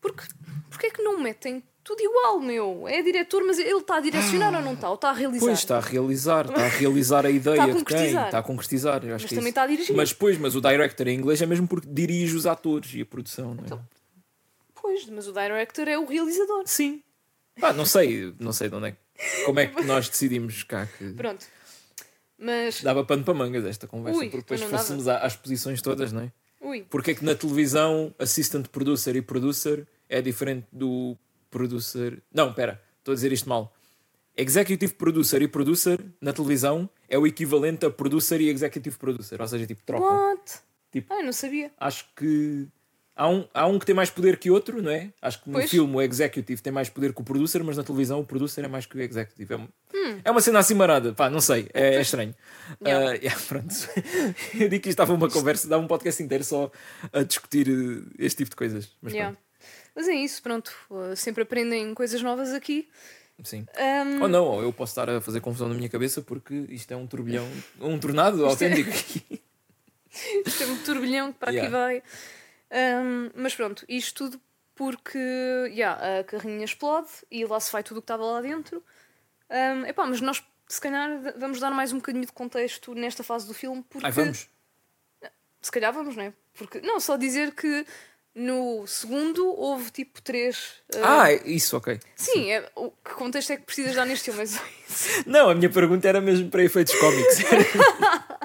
porque, porque é que não metem tudo igual, meu? É diretor, mas ele está a direcionar ou não está? Ou está a realizar? Pois, está a realizar, está a realizar a ideia Está a de quem, concretizar. está a concretizar. Mas que é também isso. está a dirigir. Mas pois, mas o director em inglês é mesmo porque dirige os atores e a produção, não é? Então, Pois, mas o director é o realizador. Sim. Pá, não sei, não sei de onde é que- como é que nós decidimos cá que Pronto. Mas, dava pano para mangas esta conversa, Ui, porque depois não fôssemos à- às posições todas, não é? ui, Porque é que na televisão assistant producer e producer é diferente do producer. Não, espera, estou a dizer isto mal. Executive producer e producer na televisão é o equivalente a producer e executive producer, ou seja, tipo, trocam. what? Tipo- Ah, eu não sabia. Acho que há um, há um que tem mais poder que outro, não é? Acho que no Pois. filme o executive tem mais poder que o producer, mas na televisão o producer é mais que o executive. É, um- Hum. é uma cena assim marada, pá, não sei, é, é estranho. Yeah. Ah, yeah, pronto. Eu digo que isto estava uma conversa, dava um podcast inteiro só a discutir eh, este tipo de coisas. Mas Yeah. Mas é isso, pronto. Uh, sempre aprendem coisas novas aqui. sim. Um, Ou não, ou eu posso estar a fazer confusão na minha cabeça porque isto é um turbilhão, um tornado é- autêntico. Isto é um turbilhão que para aqui vai. Um, mas pronto, isto tudo porque yeah, a carrinha explode e lá se vai tudo o que estava lá dentro. Um, epá, mas nós, se calhar, vamos dar mais um bocadinho de contexto nesta fase do filme. Porque, Ai, vamos. Se calhar vamos, não é? Porque, não, só dizer que no segundo houve tipo três. uh, Ah, isso, ok. sim, é, o que contexto é que precisas dar neste filme? É. Não, a minha pergunta era mesmo para efeitos cómicos.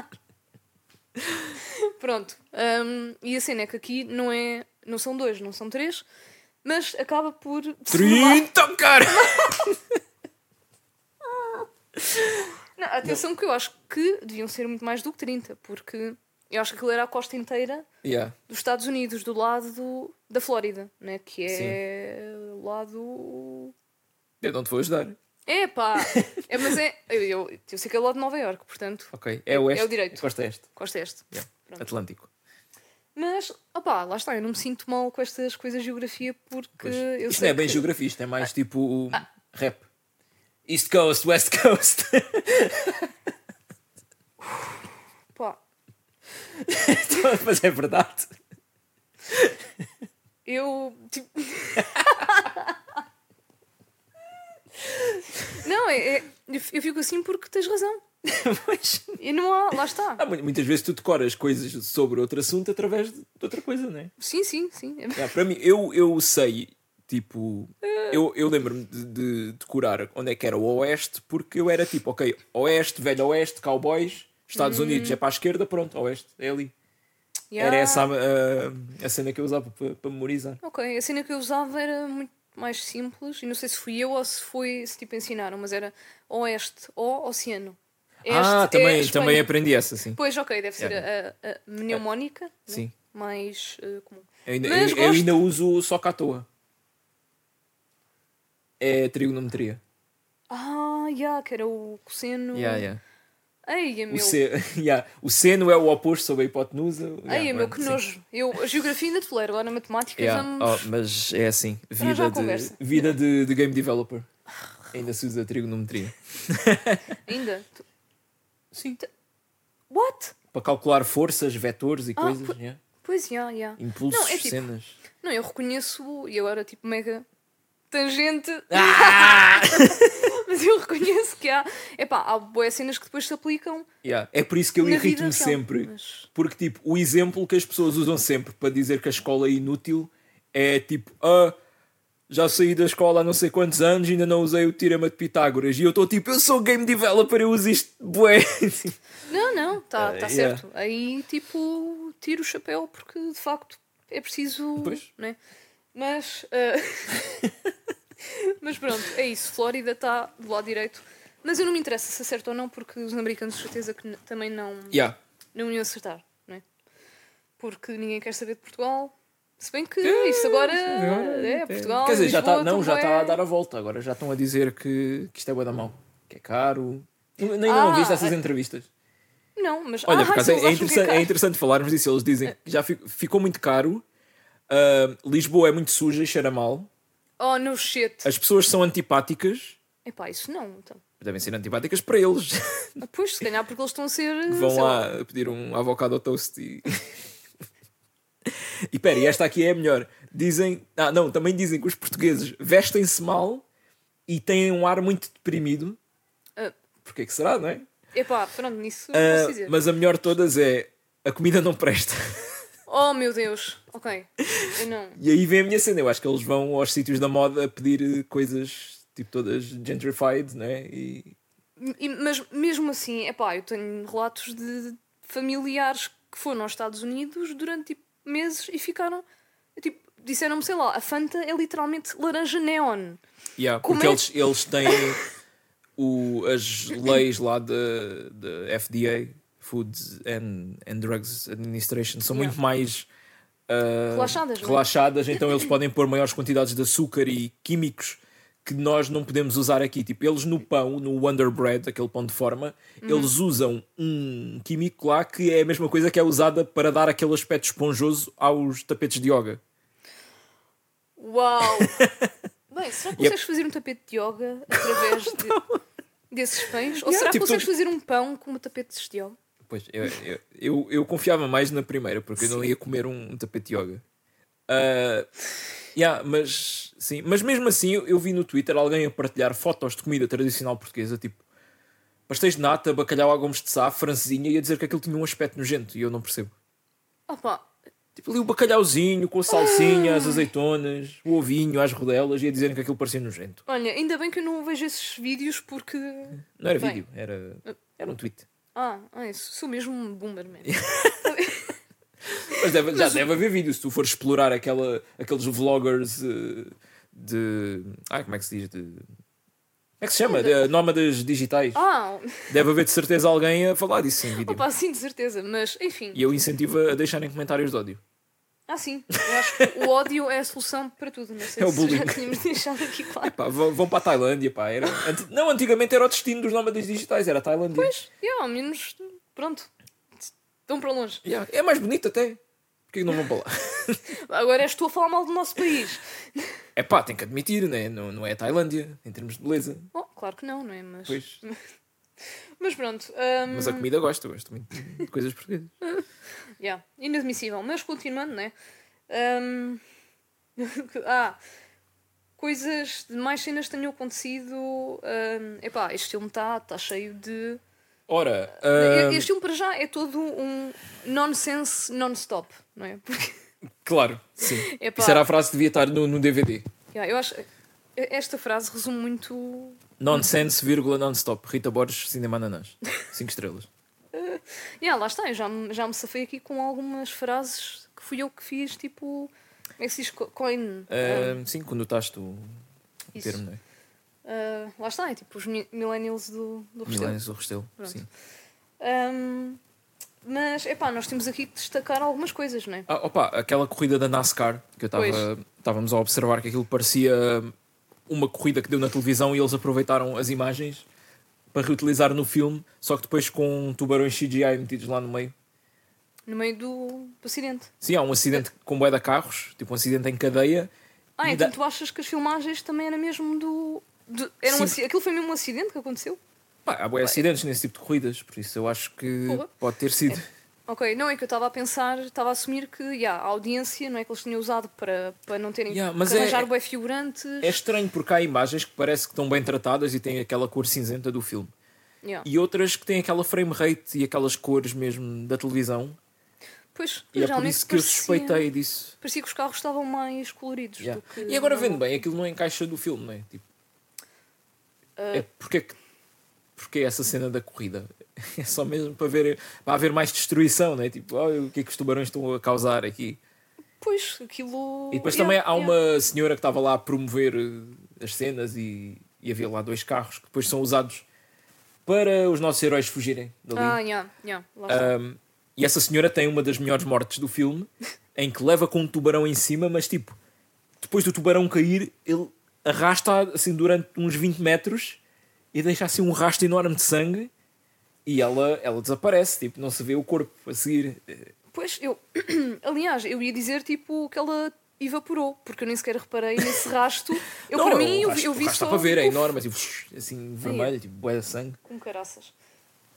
Pronto. Um, e a cena é que aqui não é. Não são dois, não são três, mas acaba por. se formar- 30, cara! Não, atenção que eu acho que deviam ser muito mais do que 30, porque eu acho que aquilo era a costa inteira Yeah. dos Estados Unidos, do lado do- da Flórida, né? que é o lado Eu não te vou ajudar. É pá! É, mas é. Eu, eu, eu sei que é lá de Nova Iorque, portanto, Ok. É o oeste. É o direito. Costa este. gosto deste. Yeah. Pronto. Atlântico. Mas, opá, lá está, eu não me sinto mal com estas coisas de geografia porque Pois. eu Isto sei não é bem que- geografia, isto é mais tipo rap. East Coast, West Coast. Pá, Mas é verdade. eu. Tipo... não, é, é- eu fico assim porque tens razão. Mas E não há. Lá está. mu- muitas vezes tu decoras coisas sobre outro assunto através de outra coisa, não é? Sim, sim, sim. É- Yeah, para mim, eu, eu sei, tipo, eu, eu lembro-me de, de decorar onde é que era o Oeste, porque eu era tipo, ok, Oeste, Velho Oeste, Cowboys, Estados Unidos é para a esquerda, pronto, Oeste, é ali. Yeah. Era essa a, a, a cena que eu usava para, para memorizar. Ok, a cena que eu usava era muito mais simples e não sei se fui eu ou se foi se tipo ensinaram, mas era Oeste ou Oceano. Este ah, é também, Espanha. também aprendi essa, sim. Pois, ok, deve ser Yeah. a, a mnemónica né? Sim. mais eh, comum. Eu ainda, eu, eu gosto. ainda uso só cá à toa. É trigonometria. Ah, yeah, que era o cosseno. Yeah, yeah. Ei, é O, meu. se, yeah. o seno é o oposto sobre a hipotenusa. Ei, é Yeah, meu, pronto, que sim. nojo. Eu, a geografia ainda te tolero, agora a matemática Yeah. vamos. Oh, mas é assim, vida, de, vida de, de game developer. Ainda se usa trigonometria. Ainda. Sim. What? Para calcular forças, vetores e Ah, coisas. po- yeah. Pois, já, já. Impulsos, Não, é tipo- cenas. Não, eu reconheço, e agora tipo mega tangente, Ah! mas eu reconheço que há, epá, há boas cenas que depois se aplicam Yeah. É por isso que eu irrito-me sempre. Mas- Porque, tipo, o exemplo que as pessoas usam sempre para dizer que a escola é inútil é tipo, ah, já saí da escola há não sei quantos anos e ainda não usei o Teorema de Pitágoras. E eu estou tipo, eu sou game developer, eu uso isto, bué. Não, não, está tá yeah. certo. Aí tipo, tiro o chapéu porque de facto é preciso. Pois. Né? Mas. ah, mas pronto, é isso. Flórida está do lado direito. Mas eu não me interessa se acerta ou não, porque os americanos de certeza que também não, yeah. não iam acertar, né? Porque ninguém quer saber de Portugal. Se bem que isso agora é Portugal. Quer dizer, já está não, já está a bué. dar a volta. Agora já estão a dizer que, que isto é bué da mão. Que é caro. Ainda não Ah, viste essas entrevistas? Não, mas. Olha, ah, por se é, é interessante, é caro. interessante falarmos disso. Eles dizem que já fi- ficou muito caro. ah, Lisboa é muito suja e cheira mal. Oh, no shit. As pessoas são antipáticas. Epá, isso não, então. Devem ser antipáticas para eles. Ah, Pois, se calhar porque eles estão a ser. Vão sei lá pedir um avocado ao toast e. e pera, e esta aqui é a melhor. Dizem. Ah, não, também dizem que os portugueses vestem-se mal e têm um ar muito deprimido. Ah. Porquê que será, não é? Epá, pronto, nisso posso dizer. mas a melhor de todas é. A comida não presta. Oh meu Deus, ok. Eu não. E aí vem a minha cena. Eu acho que eles vão aos sítios da moda pedir coisas tipo todas gentrified, né? E E- mas mesmo assim, epá, eu tenho relatos de familiares que foram aos Estados Unidos durante tipo, meses e ficaram. Tipo, disseram-me, sei lá, a Fanta é literalmente laranja neon. Yeah, Como porque é- eles, eles têm o, as leis lá da da FDA, Food and, and Drugs Administration, são Yeah. muito mais ah, Relaxadas, é? relaxadas, então eles podem pôr maiores quantidades de açúcar e químicos que nós não podemos usar aqui. Tipo, eles no pão, no Wonder Bread, aquele pão de forma, Uhum. eles usam um químico lá que é a mesma coisa que é usada para dar aquele aspecto esponjoso aos tapetes de yoga. Uau! Bem, será que Yep. consegues fazer um tapete de yoga através de- desses pães? Ou Yeah, será que tipo, consegues tu- fazer um pão com tapetes de yoga? Pois, eu, eu, eu, eu confiava mais na primeira, porque eu não ia comer um, tapete de yoga. Ah, yeah, mas, sim, mas mesmo assim, eu, eu vi no Twitter alguém a partilhar fotos de comida tradicional portuguesa, tipo pastéis de nata, bacalhau a gomes de sá, francesinha, e a dizer que aquilo tinha um aspecto nojento, e eu não percebo. Opa, Tipo ali o bacalhauzinho, com a salsinha, as azeitonas, o ovinho, as rodelas, e a dizerem que aquilo parecia nojento. olha, ainda bem que eu não vejo esses vídeos porque. Não era Bem. vídeo, era, era um tweet. Ah, isso, sou mesmo um boomer, man. Mas deve- já deve haver vídeo se tu fores explorar aquela, aqueles vloggers eh, de. Ai, como é que se diz? De, como é que se chama? De, nómadas digitais. Ah, Deve haver de certeza alguém a falar disso em vídeo. opa, sim, de certeza, mas enfim. E eu incentivo a deixarem comentários de ódio. Ah, sim. Eu acho que o ódio é a solução para tudo. Não sei É o se bullying. já tínhamos deixado aqui claro. Pá, vão, vão para a Tailândia, pá. Era... anti- Não, antigamente era o destino dos nómadas digitais, era a Tailândia. Pois, yeah, ao menos, pronto. Estão para longe. Yeah, É mais bonito até. Porquê que não vão para lá? Agora és tu a falar mal do nosso país. É pá, tem que admitir, né? não, não é a Tailândia, em termos de beleza. Oh, claro que não, não é? Mas, Pois. mas pronto. hum, Mas a comida gosto, gosto muito de coisas portuguesas. Yeah, inadmissível. Mas continuando, né? Hum, ah, coisas de mais cenas que tenham acontecido. hum, epá, este filme está tá cheio de. Ora, Este filme para já é todo um nonsense non-stop, não é? Porque, claro, sim. epá, Isso era a frase que devia estar no, no DVD. yeah, eu acho. Esta frase resume muito. Nonsense, vírgula, non-stop. Rita Borges, Cinema Ananás. 5 estrelas. Yeah, lá está, eu já, me- já me safei aqui com algumas frases que fui eu que fiz, tipo. Como é que se diz? Co- Coin. Ah, sim, conotaste o, o Isso. termo, não é? Ah, lá está, é tipo os mi- millennials do, do Restelo. Milênios do Restelo. Sim. Um, mas, epá, nós temos aqui que destacar algumas coisas, não é? Ah, opa, aquela corrida da NASCAR que eu estávamos a observar que aquilo parecia uma corrida que deu na televisão e eles aproveitaram as imagens para reutilizar no filme, só que depois com tubarões CGI metidos lá no meio. No meio do, do acidente. Sim, há um acidente com bué de carros, tipo um acidente em cadeia. Ah, então dá- tu achas que as filmagens também era mesmo do. do- era um aci- Aquilo foi mesmo um acidente que aconteceu? Pá, há bué acidentes nesse tipo de corridas, por isso eu acho que pode ter sido. Ok, não é que eu estava a pensar, estava a assumir que yeah, a audiência não é que eles tinham usado para, para não terem Yeah, mas que é- arranjar bué figurantes. É estranho porque há imagens que parece que estão bem tratadas e têm aquela cor cinzenta do filme. Yeah. E outras que têm aquela frame rate e aquelas cores mesmo da televisão. Pois, E é por isso que eu parecia- suspeitei disso. Parecia que os carros estavam mais coloridos. Yeah. do que E agora não. vendo bem, aquilo não encaixa do filme, não é? Tipo, Ah, é porque é que porque é essa cena da corrida? É só mesmo para ver para haver mais destruição, não é? Tipo, olha o que é que os tubarões estão a causar aqui. Pois, aquilo. E depois Yeah, também há yeah. uma senhora que estava lá a promover eh, as cenas e, e havia lá dois carros que depois são usados para os nossos heróis fugirem dali. Ah, yeah, yeah. Um, e essa senhora tem uma das melhores mortes do filme, em que leva com um tubarão em cima, mas tipo, depois do tubarão cair, ele arrasta assim durante uns 20 metros e deixa assim um rastro enorme de sangue e ela, ela desaparece, tipo, não se vê o corpo a seguir. Pois, eu. Aliás, eu ia dizer tipo que ela evaporou, porque eu nem sequer reparei nesse rasto. Eu, não, para mim, eu, eu vi só. está para ver, é Uf, enorme, tipo, assim, vermelho, tipo, bué de sangue. Com caraças.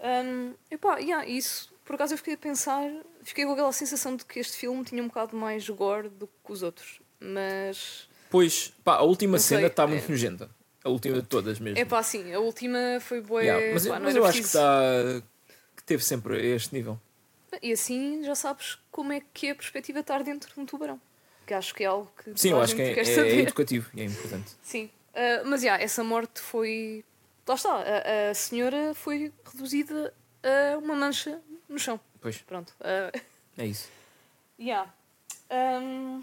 Um, epá, yeah, isso. Por acaso eu fiquei a pensar. Fiquei com aquela sensação de que este filme tinha um bocado mais gore do que os outros. Mas. Pois, pá, a última Não cena está é- muito nojenta. A última de todas mesmo. É pá, sim, a última foi boa. Yeah, mas pá, mas eu acho que, está, que teve sempre a este nível. E assim já sabes como é que é a perspectiva de estar dentro de um tubarão. Que acho que é algo que. Sim, eu acho que é, é- é saber. educativo e é importante. Sim. Ah, mas, já, essa morte foi... Lá está, a, a senhora foi reduzida a uma mancha no chão. Pois, Pronto. ah, é isso. yeah. Ahm,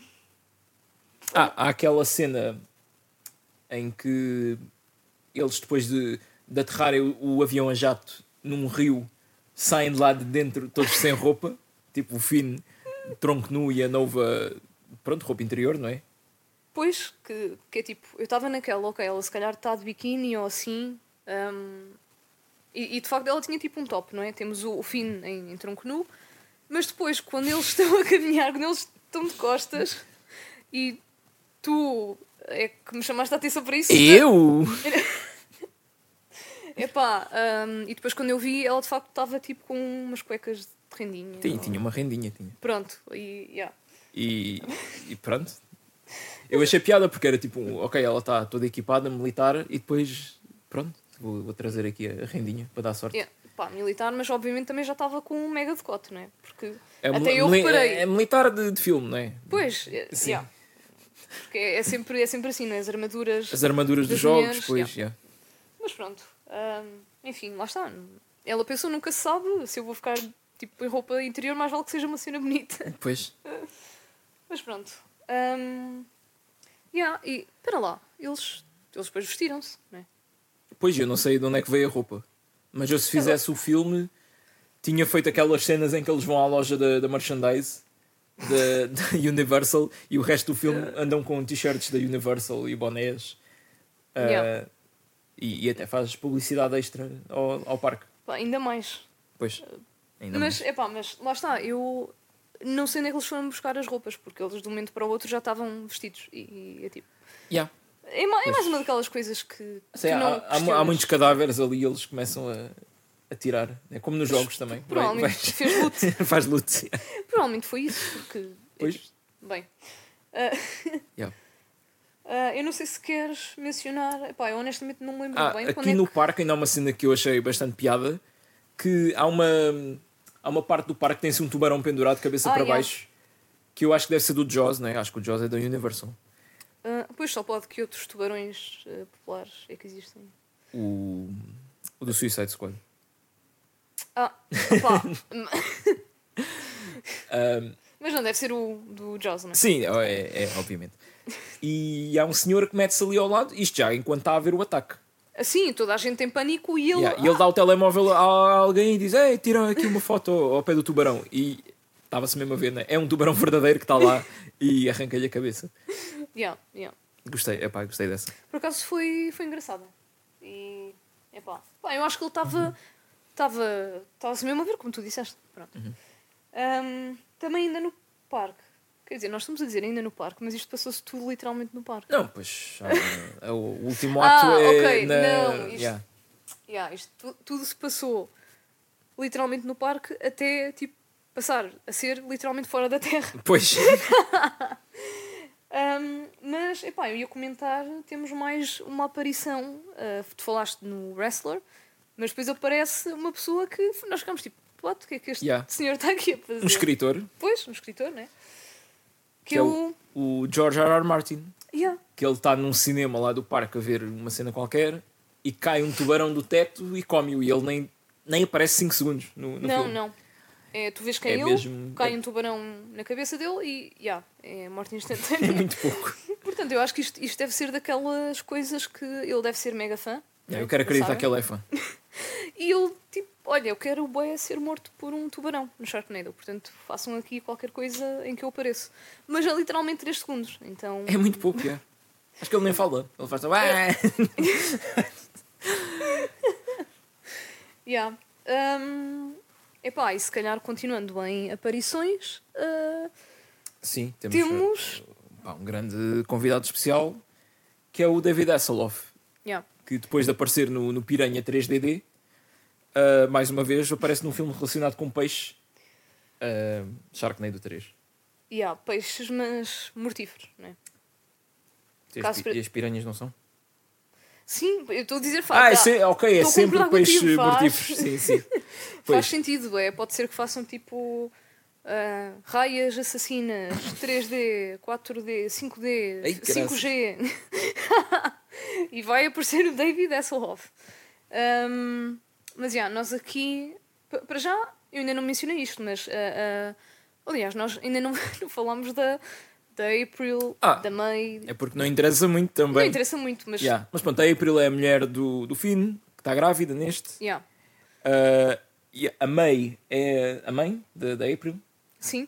Ah, há aquela cena em que eles, depois de, de aterrarem o, o avião a jato num rio, saem de lá de dentro todos sem roupa, tipo o Finn, tronco nu e a Nova, pronto, roupa interior, não é? pois, que, que é tipo... Eu estava naquela, ok, ela se calhar está de biquíni ou assim... ahm, e, e, de facto ela tinha tipo um top, não é? Temos o, o Finn em, em tronco nu, mas depois, quando eles estão a caminhar, quando eles estão de costas e tu é que me chamaste a atenção para isso. Eu? Epá, hum, e depois quando eu vi, ela de facto estava tipo com umas cuecas de rendinha. Tinha, ou- tinha uma rendinha, tinha. Pronto, e yeah. E, e pronto. Eu achei piada porque era tipo, um, ok, ela está toda equipada, militar, e depois, pronto, vou, vou trazer aqui a rendinha para dar sorte. Yeah. Pá, militar, mas obviamente também já estava com um mega decote, não é? Porque É, até eu reparei. é militar de, de filme, não é? Pois, é, Sim. yeah. Porque é, sempre, é sempre assim, não é? As armaduras. As armaduras dos jogos, mulheres, pois, yeah. Mas pronto, hum, enfim, lá está. Ela pensou, nunca se sabe, se eu vou ficar tipo em roupa interior, mais vale que seja uma cena bonita. Pois. Mas pronto. hum, yeah, e espera lá, eles, eles depois vestiram-se, não é? Pois, eu não sei de onde é que veio a roupa. Mas eu se fizesse o filme, tinha feito aquelas cenas em que eles vão à loja da, da merchandise da, Universal e o resto do filme andam com t-shirts da Universal e bonés. Uh, Yeah. e, e até faz publicidade extra ao, ao parque. Pá, ainda mais. Pois, ainda Mas, mais. epá, mas lá está, eu não sei onde é que eles foram buscar as roupas, porque eles de um momento para o outro já estavam vestidos. E, e é tipo. Yeah. É, é mais uma daquelas coisas que. Sei, tu há, não há, há muitos cadáveres ali eles começam a, a tirar. É como nos jogos também. Provavelmente vai- fez luto. faz luto. Provavelmente foi isso, porque. Pois. Bem. ah, Yeah. ah, eu não sei se queres mencionar. Epá, eu honestamente não me lembro Ah, bem aqui é no que- parque ainda há uma cena que eu achei bastante piada que há uma, há uma parte do parque que tem assim um tubarão pendurado de cabeça Ah, para yeah. baixo que eu acho que deve ser do Jaws, né? acho que o Jaws é da Universal. Ah, pois só pode que outros tubarões ah, populares é que existem. O, o do Suicide Squad. Ah. Ahm, Mas não deve ser o do Jaws, não é? sim, é, é, obviamente. E há um senhor que mete-se ali ao lado, isto já enquanto está a ver o ataque. Assim, toda a gente tem pânico e ele. Yeah, E ele dá o telemóvel a alguém e diz: Ei, tira aqui uma foto ao pé do tubarão. E estava-se mesmo a ver, né? É um tubarão verdadeiro que está lá e arranca-lhe a cabeça. Yeah, yeah. Gostei, epá, gostei dessa. Por acaso foi, foi engraçada. E. Epá. Pá, eu acho que ele estava. Estava. Estava-se mesmo a ver, como tu disseste. Pronto. Ahm, também ainda no parque. Quer dizer, nós estamos a dizer ainda no parque, mas isto passou-se tudo literalmente no parque. Não, pois ah, é o último Ah, ato é ok, na. não, isto- Yeah. Yeah, isto tu- tudo se passou literalmente no parque até tipo passar a ser literalmente fora da Terra. Pois, Ahm, mas, epá, eu ia comentar, temos mais uma aparição. ah, tu falaste no Wrestler, mas depois aparece uma pessoa que nós ficamos tipo, what? O que é que este Yeah. senhor está aqui a fazer? um escritor, Pois, um escritor, né? Que, que é é o, o. George R. R. Martin, Yeah. que ele está num cinema lá do parque a ver uma cena qualquer e cai um tubarão do teto e come-o. E ele nem, nem aparece 5 segundos no, no Não, filme. não. É, tu vês quem É é ele, mesmo- cai é- um tubarão na cabeça dele e yeah, é morte É instantânea. muito pouco. Portanto, eu acho que isto, isto deve ser daquelas coisas que ele deve ser mega fã. eu quero acreditar que ele é fã. E ele, tipo, olha, eu quero o boé ser morto por um tubarão no Sharknado. Portanto, façam aqui qualquer coisa em que eu apareço. Mas é literalmente 3 segundos. Então, É muito pouco, é. Acho que ele nem fala. Ele faz. "Ah!" yeah. Um, epá, e se calhar continuando em aparições, ah, Sim, temos, temos. pá, um grande convidado especial que é o David Hasselhoff, Yeah. que depois de aparecer no, no Piranha 3DD, ah, mais uma vez aparece num filme relacionado com peixe, ah, Sharknado 3. Yeah, peixes, mas mortíferos, né? E as, pi- e as piranhas não são? Sim, eu estou a dizer Ah, faz, é se- ok, é Estou a sempre concordar peixe contigo, faz. mortífero. Sim, sim. faz Pois. sentido, é. Pode ser que façam tipo ah, raias assassinas 3D, 4D, 5D, Ai, 5G. e vai aparecer o David Hasselhoff. Um, mas já, nós aqui, pa- para já, eu ainda não mencionei isto, mas ah, ah, aliás, nós ainda não, não falámos da, da April, Ah, da May. É porque não interessa muito Não também. interessa muito, mas. Yeah. Mas pronto, a April é a mulher do, do Finn, que está grávida neste. yeah, Ah, e a May é a mãe da da April. sim.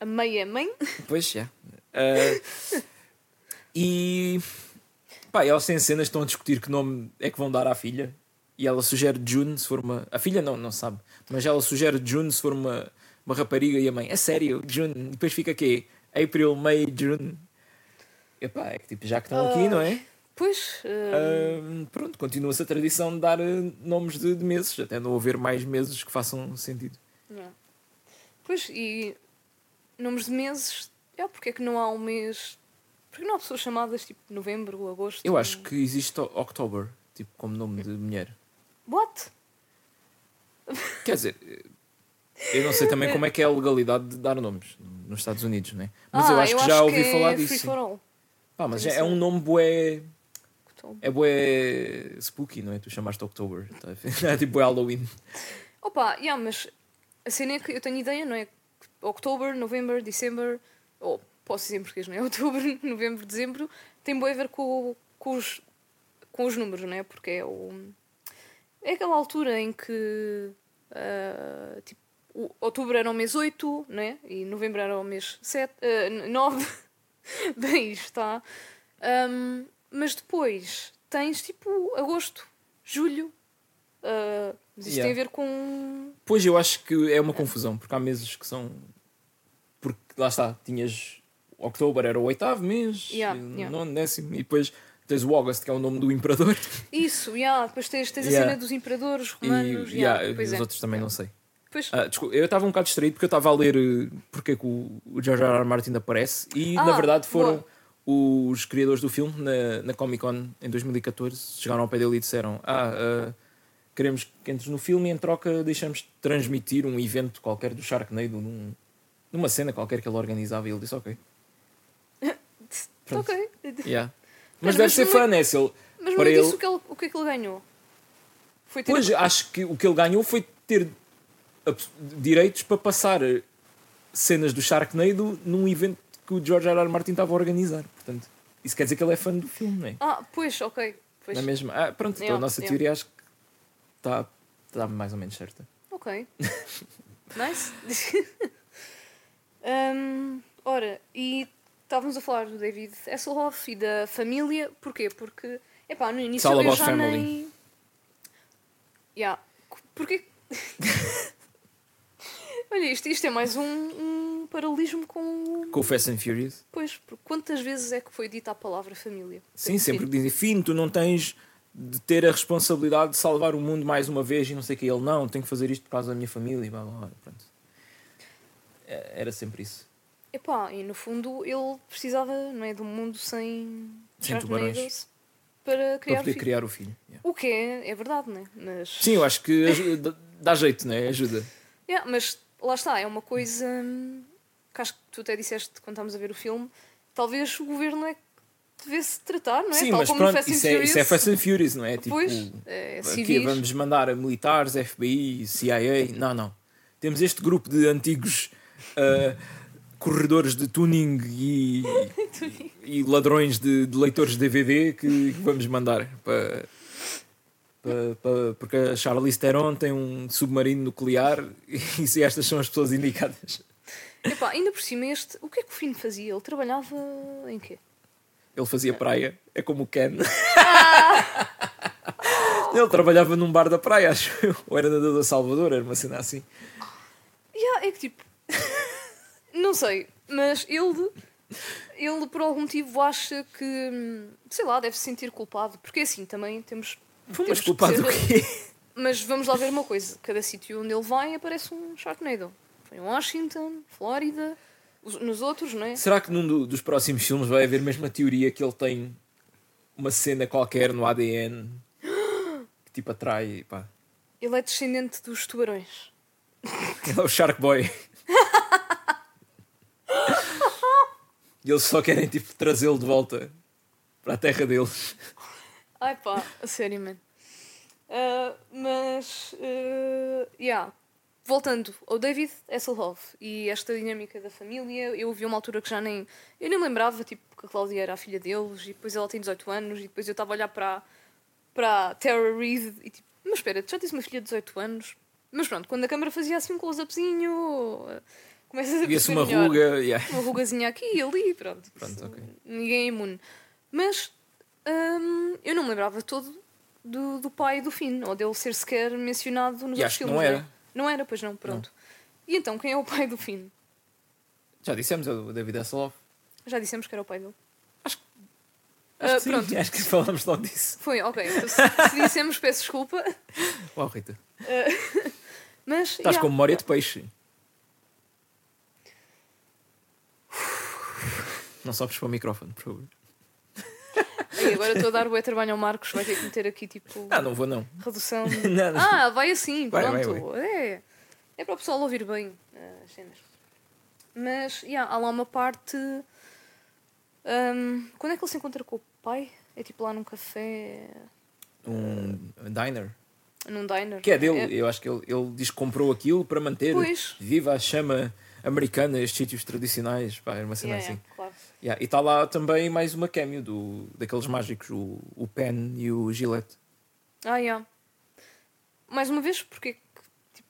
A May é mãe. Pois, já. Ah, e. Pá, elas têm cenas, estão a discutir que nome é que vão dar à filha. E ela sugere June se for uma. A filha não, não sabe. Mas ela sugere June se for uma, uma rapariga e a mãe. É sério, June. Depois fica aqui. April, May, June. Epá, é que tipo, já que estão aqui, não é? Pois. ah, Ah, pronto, continua-se a tradição de dar ah, nomes de, de meses, até não haver mais meses que façam sentido. não. Pois, e nomes de meses. É, porque é que não há um mês. Porque não há pessoas chamadas tipo novembro, agosto. Eu acho que existe October, tipo, como nome de mulher. What? Quer dizer, eu não sei também como é que é a legalidade de dar nomes nos Estados Unidos, né? Mas ah, eu acho que já ouvi é falar disso. Pá, mas é, é um nome bué. É bué spooky, não é? Tu chamaste October. tá? É tipo bué Halloween. Opa, yeah, mas a cena é que eu tenho ideia, não é? Outubro, novembro, dezembro, ou posso dizer em português, não é? Outubro, novembro, dezembro, tem bem a ver com, com, os, com os números, não é? Porque é o. É aquela altura em que. ah, tipo, outubro era o mês 8, né? E novembro era o mês 7, uh, 9. Bem, está. Um, mas depois tens tipo agosto, julho. Uh, mas isto Yeah. tem a ver com. Pois eu acho que é uma confusão, porque há meses que são. Porque lá está, tinhas. Outubro era o oitavo mês, Yeah, yeah. nono, décimo, e depois tens o August, que é o nome do imperador, Isso, yeah, depois tens, tens a Yeah. cena dos imperadores e, romanos. yeah, yeah, e os é. outros também não sei. Ah, desculpa, eu estava um bocado distraído porque eu estava a ler eh, porque é que o, George R. R. Martin aparece e Ah, na verdade foram os criadores do filme na, na Comic Con em 2014 chegaram ao pé dele e disseram ah, ah, queremos que entres no filme e em troca deixamos transmitir um evento qualquer do Sharknado num, numa cena qualquer que ele organizava e ele disse ok. Ok. yeah. Mas- mas, deve mas ser não- fã né se ele, Mas não para disse ele o, que ele, o que é que ele ganhou. Foi ter. Pois, acho que o que ele ganhou foi ter a direitos para passar eh, cenas do Sharknado num evento que o George R. R. Martin estava a organizar. Portanto, isso quer dizer que ele é fã do filme, não é? Ah, pois, ok. Pois. Não é mesmo? Ah, pronto, então Yeah, a nossa yeah. teoria acho que está está mais ou menos certa. Ok. nice. Hum, ora, e estávamos a falar do David Hasselhoff e da família. Porquê? Porque, epá, no início all eu about já family. nem... Yeah. Porquê... Olha, isto, isto é mais um, um paralelismo com... Com o Fast and Furious. Pois, porque quantas vezes é que foi dita a palavra família? Sim, sempre que dizem, filho, tu não tens de ter a responsabilidade de salvar o mundo mais uma vez e não sei o que. Ele, não, tenho que fazer isto por causa da minha família e blá blá blá. Pronto. É- Era sempre isso. Epá, e no fundo ele precisava, não é, de um mundo sem... Sem tubarões. Para Para criar poder filho. criar o filho. Yeah. O que é, é verdade, não é? Mas... Sim, eu acho que ajuda- dá jeito, não é? Ajuda. Yeah, mas lá está, é uma coisa hum, que acho que tu até disseste quando estávamos a ver o filme. Talvez o governo é que devesse tratar, não é? Sim, Tal mas como pronto, Fast isso é, isso é Fast and Furious, não é? Tipo, Pois, é, aqui civis. vamos mandar a militares, FBI, CIA. Não, não. Temos este grupo de antigos ah, corredores de tuning e, e ladrões de, de leitores de DVD que, que vamos mandar para. para- para- porque a Charlize Theron tem um submarino nuclear e se estas são as pessoas indicadas. Epá, ainda por cima este, o que é que o Finn fazia? Ele trabalhava em quê? Ele fazia praia, é como o Ken. Ele trabalhava num bar da praia, acho eu. Ou era nadador da Salvador, era uma cena assim. Yeah, é que tipo. Não sei, mas ele. Ele por algum motivo acha que. Sei lá, deve se sentir culpado. Porque assim também temos. Mas culpado do ser- quê? Mas vamos lá ver uma coisa: cada sítio onde ele vai aparece um Sharknado. Foi em Washington, Flórida, os- nos outros, não é? Será que num do- dos próximos filmes vai haver mesmo a teoria que ele tem uma cena qualquer no ADN que tipo atrai, pá. Ele é descendente dos tubarões. Ele é o Shark Boy. E eles só querem tipo trazê-lo de volta para a terra deles. Ai pá, sério, man. Ah, mas, ah, yeah. Voltando ao David Hasselhoff e esta dinâmica da família, eu vi uma altura que já nem. Eu nem lembrava, tipo, que a Cláudia era a filha deles e depois ela tem 18 anos e depois eu estava a olhar para, para Tara Reid e tipo, mas espera, já tens uma filha de 18 anos? Mas pronto, quando a câmera fazia assim um close-upzinho, começas a Via-se uma melhor ruga. yeah. uma rugazinha aqui e ali, pronto. Pronto, Isso, ok. Ninguém é imune. Mas hum, eu não me lembrava todo do, do pai do Finn, ou dele ser sequer mencionado nos E outros acho que filmes. não né? era. Não era, pois não, pronto. E então, quem é o pai do Finn? Já dissemos, é o David Hasselhoff. Já dissemos que era o pai dele. Acho que sim, pronto. acho que falámos logo disso. Foi, ok. Então, se, se dissemos, peço desculpa. Uau, Rita. Mas. Estás yeah. com memória de peixe. Não sobes para o microfone, por favor. E agora estou a dar o trabalho ao Marcos, vai ter que meter aqui tipo. Ah, não vou não. Redução. Não, não. Ah, vai assim, Vai, vai, pronto. É, é para o pessoal ouvir bem as cenas. Mas, yeah, há lá uma parte. hum, quando é que ele se encontra com o pai? É tipo lá num café, Um diner. num diner. Que é dele. Eu acho que ele, ele diz que comprou aquilo para manter Pois. viva a chama americana, estes sítios tradicionais. Pá, era uma cena Yeah, assim. Yeah, E está lá também mais uma cameo do, daqueles mágicos, o, o Pen e o Gillette. Ah, yeah. Mais uma vez, porque é tipo,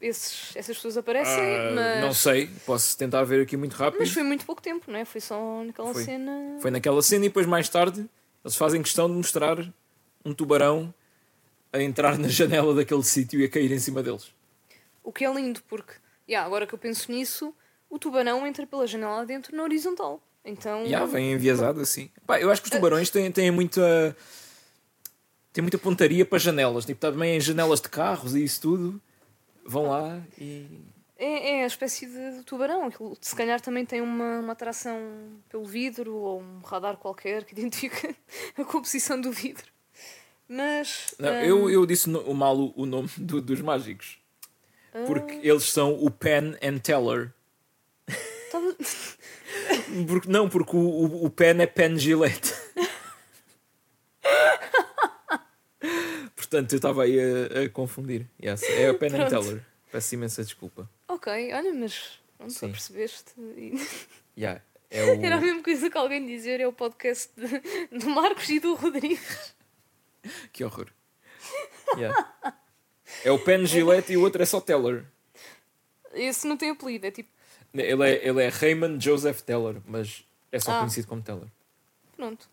esses, essas pessoas aparecem, Ah, mas, Não sei, posso tentar ver aqui muito rápido. mas foi muito pouco tempo, não é? Foi só naquela Foi. cena. Foi naquela cena e depois mais tarde eles fazem questão de mostrar um tubarão a entrar na janela daquele sítio e a cair em cima deles. O que é lindo, porque, yeah, agora que eu penso nisso, o tubarão entra pela janela dentro na horizontal. Então. Já, vem enviesado assim. Pá, eu acho que os tubarões têm, têm muita. têm muita pontaria para janelas. Tipo, também em janelas de carros e isso tudo. Vão lá e. É, é a espécie de, tubarão. Aquilo, se calhar também tem uma, uma atração pelo vidro ou um radar qualquer que identifica a composição do vidro. Mas. Não, hum, eu, eu disse o mal o, nome do- dos mágicos. Porque Ah. eles são o Penn and Teller. Porque, não, porque o, o, o Penn é Penn Gillette. Portanto, eu estava aí a, a confundir. Yes, é o Penn and. Teller. Peço imensa desculpa. ok, olha, mas. Pronto, só percebeste. E- Yeah, é o... Era a mesma coisa que alguém dizer, é o podcast de- do Marcos e do Rodrigues. Que horror. Yeah. É o Penn Gillette e o outro é só Teller. Esse não tem apelido, é tipo. Ele é, ele é Raymond Joseph Teller, mas é só Ah. conhecido como Teller. Pronto.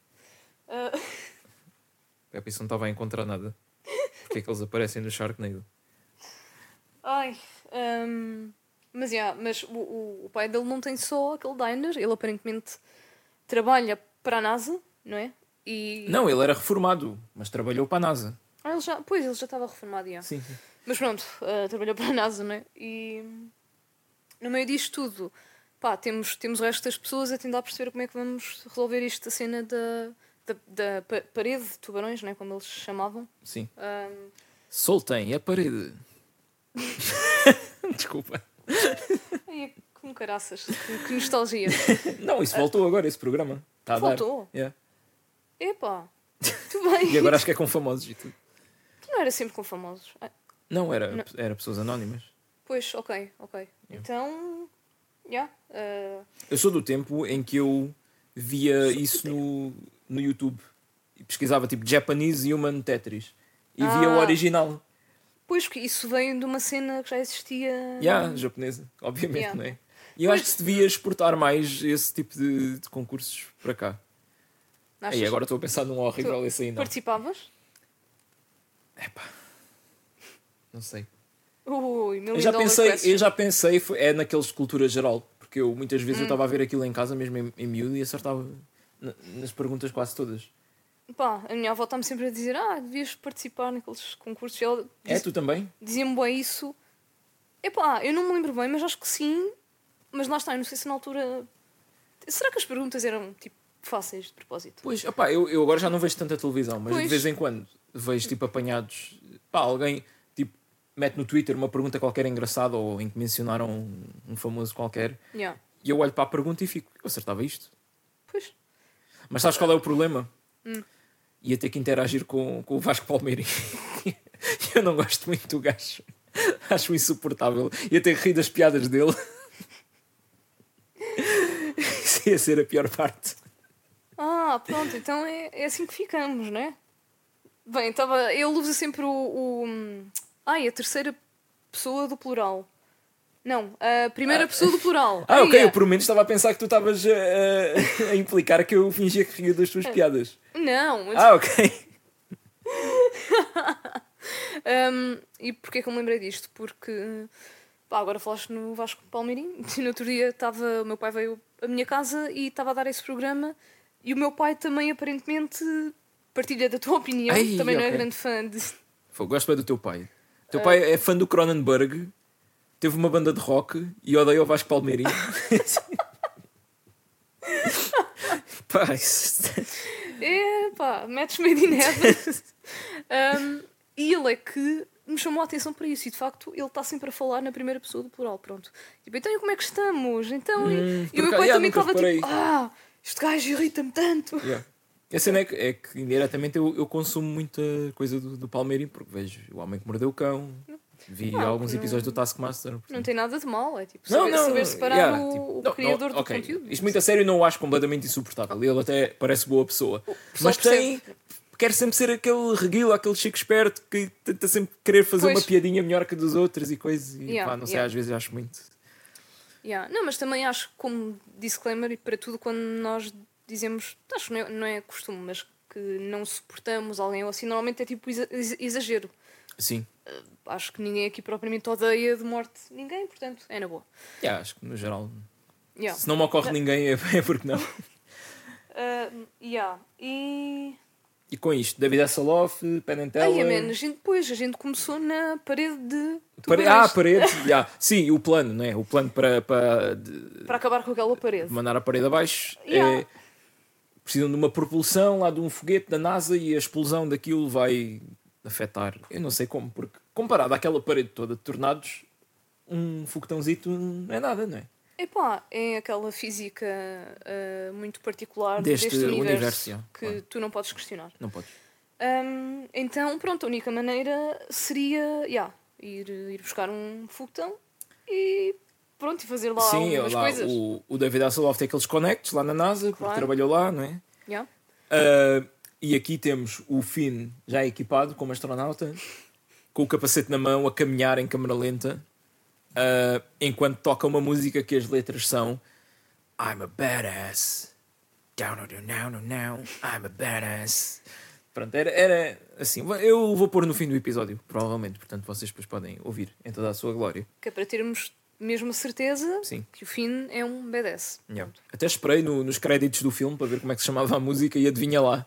A Pepe não estava a encontrar nada. Porque é que eles aparecem no Sharknado? ai. hum, mas, yeah, mas o, o, o pai dele não tem só aquele diner, ele aparentemente trabalha para a NASA, não é? E... Não, ele era reformado, mas trabalhou para a NASA. Ah, ele já, pois, ele já estava reformado, já. Sim. Mas pronto, ah, trabalhou para a NASA, não é? E no meio disto tudo, pá, temos, temos o resto das pessoas a tentar perceber como é que vamos resolver isto da cena da, da, da pa- parede de tubarões, não é? Como eles chamavam. Sim. Ahm, Soltem a parede. Desculpa. ai, como caraças, que, nostalgia. Não, isso voltou agora, esse programa. Está a Voltou? dar. Yeah. Epá, bem. E agora acho que é com famosos e tudo. Não era sempre com famosos. Ah, Não, era, Não. era pessoas anónimas. Pois, ok, ok. Então, já. ah, Eu sou do tempo em que eu via isso no, no YouTube. E pesquisava tipo Japanese Human Tetris. E via o Ah. original. pois que isso veio de uma cena que já existia. Yeah, japonesa, obviamente, Yeah. não é? E eu acho que se devia exportar mais esse tipo de, de concursos para cá. Aí agora estou a pensar num horrível Tu esse aí não. Participavas? Não sei. Ui, Eu já pensei, eu já pensei, é naqueles de cultura geral, porque eu muitas vezes eu Hum. estava a ver aquilo em casa mesmo em, em miúdo e acertava na- nas perguntas quase todas. Pá, a minha avó está-me sempre a dizer: Ah, devias participar naqueles concursos. Ela É diz- tu também? dizia-me bem isso. Epá, eu não me lembro bem, mas acho que sim. Mas lá está, eu não sei se na altura. Será que as perguntas eram tipo fáceis de propósito? Pois, opá, eu, eu agora já não vejo tanta televisão, mas de Pois. vez em quando vejo tipo apanhados. Pá, alguém mete no Twitter uma pergunta qualquer engraçada ou em que mencionaram um, um famoso qualquer Yeah. e eu olho para a pergunta e fico, eu acertava isto. Pois. Mas sabes qual é o problema? Hum. Ia ter que interagir com, com o Vasco Palmeirinho. eu não gosto muito do gajo. Acho insuportável. Ia ter que rir das piadas dele. Isso ia ser a pior parte. Ah, pronto, então é, é assim que ficamos, não é? Bem, estava. Ele usa sempre o. o ai, a terceira pessoa do plural. Não, a primeira pessoa do plural. Ah, Ai, ok. é. Eu por menos estava a pensar que tu estavas a, a- implicar que eu fingia que ria das tuas piadas. Não, mas Ah, ok. Um, e porquê que eu me lembrei disto? Porque pá, agora falaste no Vasco Palmeirinho. E no outro dia estava. O meu pai veio à minha casa e estava a dar esse programa. E o meu pai também aparentemente partilha da tua opinião. Ai, também não é grande fã de. Pô, Gosto bem do teu pai. Teu pai é fã do Cronenberg, teve uma banda de rock e odeia o Vasco Palmeirinho. Pá, isso... É pá, match made in heaven. Um, e ele é que me chamou a atenção para isso. E de facto ele está sempre a falar na primeira pessoa do plural. Pronto. Tipo, então e como é que estamos? Então, e- Hum, e o meu pai também estava tipo, ah, este gajo irrita-me tanto. Yeah. A cena é que, é que indiretamente eu, eu consumo muita coisa do, do Palmeirinho, porque vejo O Homem que Mordeu o Cão, vi Não, alguns não- episódios do Taskmaster. Não portanto- tem nada de mal, é tipo Não, saber, não, saber separar yeah, o, tipo, o não, criador não, do ok. conteúdo. Isto muito a sério não o acho completamente insuportável. Ele até parece boa pessoa. Mas tem quer sempre ser aquele reguilo, aquele chico esperto que tenta sempre querer fazer Pois. uma piadinha melhor que a dos outros e coisas. E Yeah, pá, não sei, yeah. às vezes acho muito. Yeah. Não, mas também acho como disclaimer e para tudo quando nós dizemos, acho que não é, não é costume, mas que não suportamos alguém ou assim, normalmente é tipo exa- ex- exagero. Sim. Acho que ninguém aqui propriamente odeia de morte ninguém, portanto, é na boa. Yeah, acho que no geral. Yeah. Se não me ocorre ninguém, é, é porque não. Uh, yeah. E. E com isto, David Hasselhoff, Teller. Ai, man, a gente, depois, a gente começou na parede de. Pare... Ah, parede. yeah. Sim, o plano, né? O plano para, para de- Para acabar com aquela parede. mandar a parede abaixo Yeah. é. Precisam de uma propulsão lá de um foguete da NASA e a explosão daquilo vai afetar. Eu não sei como, porque comparado àquela parede toda de tornados, um foguetãozito não é nada, não é? Epá, é aquela física uh, muito particular Deste deste, universo, universo, que claro. tu não podes questionar. Não podes. Um, então, pronto, a única maneira seria yeah, ir, ir buscar um foguetão e pronto, e fazer lá Sim, algumas lá, coisas. o, o David Hasselhoff tem aqueles connects lá na NASA, porque Claro. trabalhou lá, não é? Yeah. Ah, e aqui temos o Finn já equipado como astronauta, com o capacete na mão, a caminhar em câmera lenta, ah, enquanto toca uma música que as letras são I'm a badass. Down, down, down, down, down. I'm a badass. Pronto, era, era assim. Eu vou pôr no fim do episódio, provavelmente. Portanto, vocês depois podem ouvir em toda a sua glória. Que é para termos mesmo a certeza Sim. que o Finn é um BDS. Yeah. Até esperei no- nos créditos do filme para ver como é que se chamava a música e adivinha lá.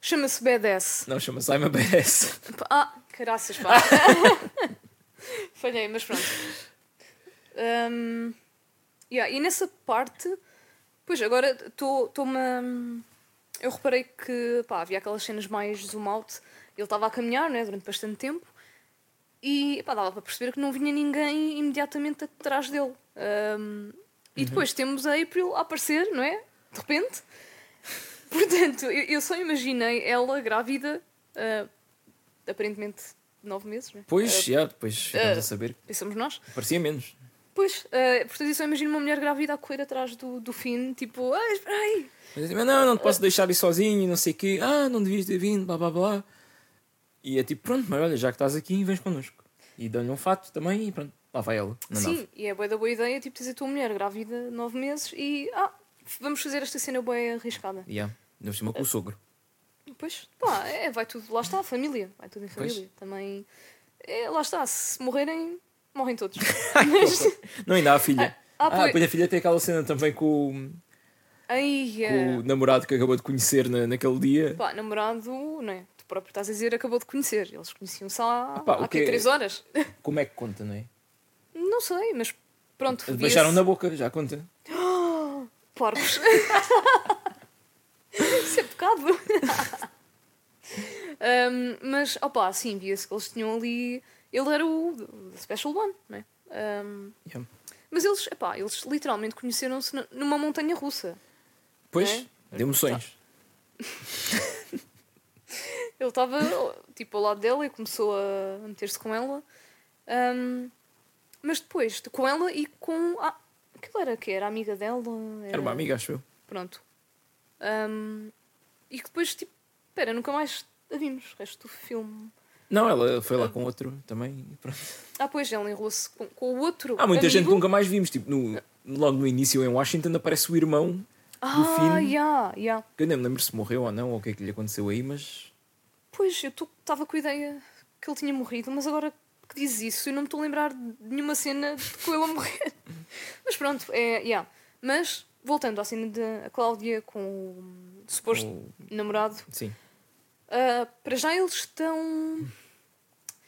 Chama-se BDS. Não, chama-se I'm a badass. Ah, caraças, pá. Falhei, mas pronto. Um, yeah, e nessa parte, pois agora estou-me. Eu reparei que pá, havia aquelas cenas mais zoom out. Ele estava a caminhar né, durante bastante tempo e pá, dava para perceber que não vinha ninguém imediatamente atrás dele. Um, e depois temos a April a aparecer, não é? De repente. Portanto, eu, eu só imaginei ela grávida, ah, aparentemente nove meses, não é? Pois, Ah, já, depois ficamos ah. a saber. pensamos nós. Parecia menos. Pois, ah, portanto, eu só imagino uma mulher grávida a correr atrás do, do Finn, tipo, ai, espera aí. Mas, não, não te posso deixar ir sozinho não sei o quê. Ah, não devias ter vindo, blá blá blá. E é tipo, pronto, mas olha, já que estás aqui, vens connosco. E dão-lhe um fato também e pronto, lá vai ela, na Sim, nave. e é boa da boa ideia, tipo, tens a tua mulher grávida nove meses e, ah, vamos fazer esta cena boa arriscada. E yeah, por cima com o sogro. Pois, pá, é, vai tudo, lá está, a família, vai tudo em Pois. família. Também, é, lá está, se morrerem, morrem todos. Mas, Não, ainda há a filha. Ah, Ah, pois. depois a filha tem aquela cena também com, o- ai, com é. o namorado que acabou de conhecer na, naquele dia. Pá, namorado, não é? Próprio estás a dizer, acabou de conhecer. Eles conheciam-se há, Pá, o há três horas. Como é que conta, não é? Não sei, mas pronto. Beijaram na boca, já conta. Porcos. Isso é pecado. Um, mas, opá, sim, via-se que eles tinham ali. Ele era o Special One, não é? Um, Yeah. mas eles, epá, eles literalmente conheceram-se numa montanha russa. Pois, É? deu emoções. Ele estava tipo ao lado dela e começou a meter-se com ela. Um, mas depois, com ela e com. Ah, aquilo era que Era amiga dela? Era uma amiga, acho eu. Pronto. Um, e que depois, tipo, espera, nunca mais a vimos. O resto do filme. Não, ela foi lá com outro também. pronto. Ah, pois, ela enrolou-se com, com o outro. Há muita amigo. gente que nunca mais vimos. Tipo, no, logo no início em Washington aparece o irmão do Ah, Finn. yeah, yeah. Que eu nem me lembro se morreu ou não, ou o que é que lhe aconteceu aí, mas. Pois, eu estava com a ideia que ele tinha morrido, mas agora que dizes isso, eu não me estou a lembrar de nenhuma cena com ele a morrer. mas pronto, é. Yeah. Mas, voltando à cena da Cláudia com o suposto ou- namorado, Sim. ah, para já eles estão.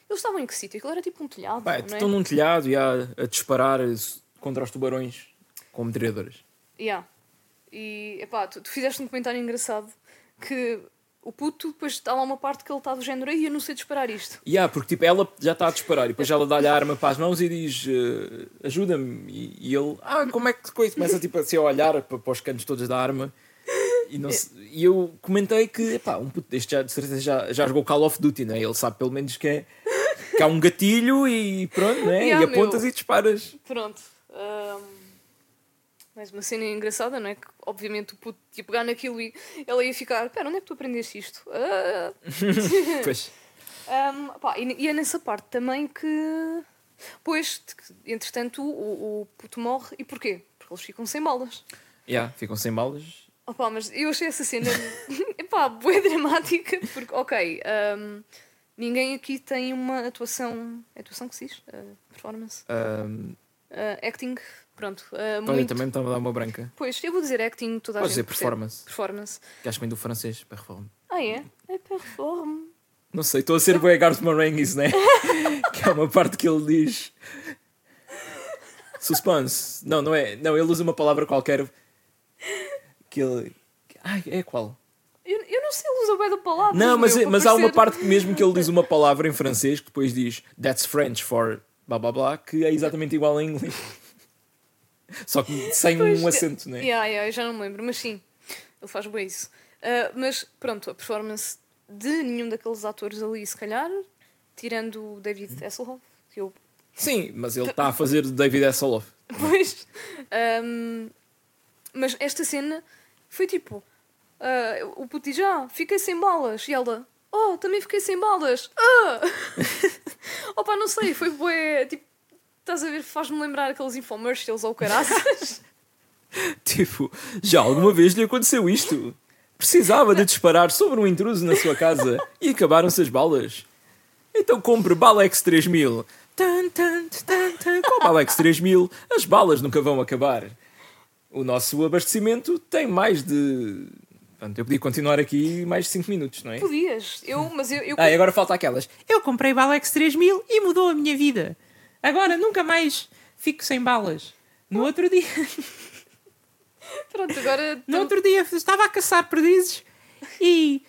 Eles estavam em que sítio? Aquilo era tipo um telhado. Não é? estão num telhado e a, a disparar contra os tubarões com metralhadoras. Yeah. E epá, tu, tu fizeste um comentário engraçado que o puto depois está lá uma parte que ele está do género aí eu não sei disparar isto. E há, porque tipo, ela já está a disparar e depois ela dá-lhe a arma para as mãos e diz eh, ajuda-me. E, e ele, ah, como é que coisa? Começa tipo, assim, a olhar para, para os cantos todos da arma. E, não se- e eu comentei que epá, um puto deste já, de certeza já, já jogou Call of Duty, né? ele sabe pelo menos que, é, que há um gatilho e pronto, né? Yeah, e apontas meu. e disparas. Pronto. Ahm, mais uma cena engraçada, não é? Que obviamente o puto ia pegar naquilo e ela ia ficar: Pera, onde é que tu aprendeste isto? Ah. Pois. Um, pá, e, e é nessa parte também que. Pois, entretanto, o, o puto morre. E porquê? Porque eles ficam sem balas. Yeah, ficam sem balas. Opa, mas eu achei essa cena epá, bué dramática, porque, ok, um, ninguém aqui tem uma atuação. é Atuação que se diz? Uh, performance? Ahm, Uh, acting, pronto. Uh, olha, muito... também me estava a dar uma branca. Pois, eu vou dizer acting, toda a Podes gente dizer percebe. performance. Performance. Que acho vem do francês, performance. Ah, é? É perform. Não sei, estou a ser bué Garth Marenghi's, né? que é uma parte que ele diz. Suspense. Não, não é. Não, ele usa uma palavra qualquer. Que ele. Ai, é qual? Eu, eu não sei, ele usa bem da palavra. Não, mas, meu, mas para há uma parte que mesmo que ele diz uma palavra em francês que depois diz That's French for blá blá blá, que é exatamente igual em inglês. Só que sem Pois, um acento, né? Yeah, yeah, eu já não me lembro, mas sim, ele faz bem isso. Ah, mas pronto, a performance de nenhum daqueles atores ali, se calhar, tirando o David Hasselhoff, que eu. Sim, mas ele está a fazer David Hasselhoff. Pois. ahm, mas esta cena foi tipo: ah, o puto diz, ah, fiquei sem balas. E ela, oh, também fiquei sem balas. Ah! Opa, não sei, foi bué. Tipo, estás a ver, faz-me lembrar aqueles infomercials ou caraças. Tipo, já alguma vez lhe aconteceu isto? Precisava de disparar sobre um intruso na sua casa e acabaram-se as balas. Então compre Balex 3000. Tan, tan, tan, tan. Com a Balex 3000, as balas nunca vão acabar. O nosso abastecimento tem mais de. Pronto, eu podia continuar aqui mais de 5 minutos, não é? Podias, eu, mas eu. eu Ah, e agora falta aquelas. Eu comprei Balex 3000 e mudou a minha vida. Agora nunca mais fico sem balas. No outro dia, Pronto, agora. no outro dia estava a caçar perdizes e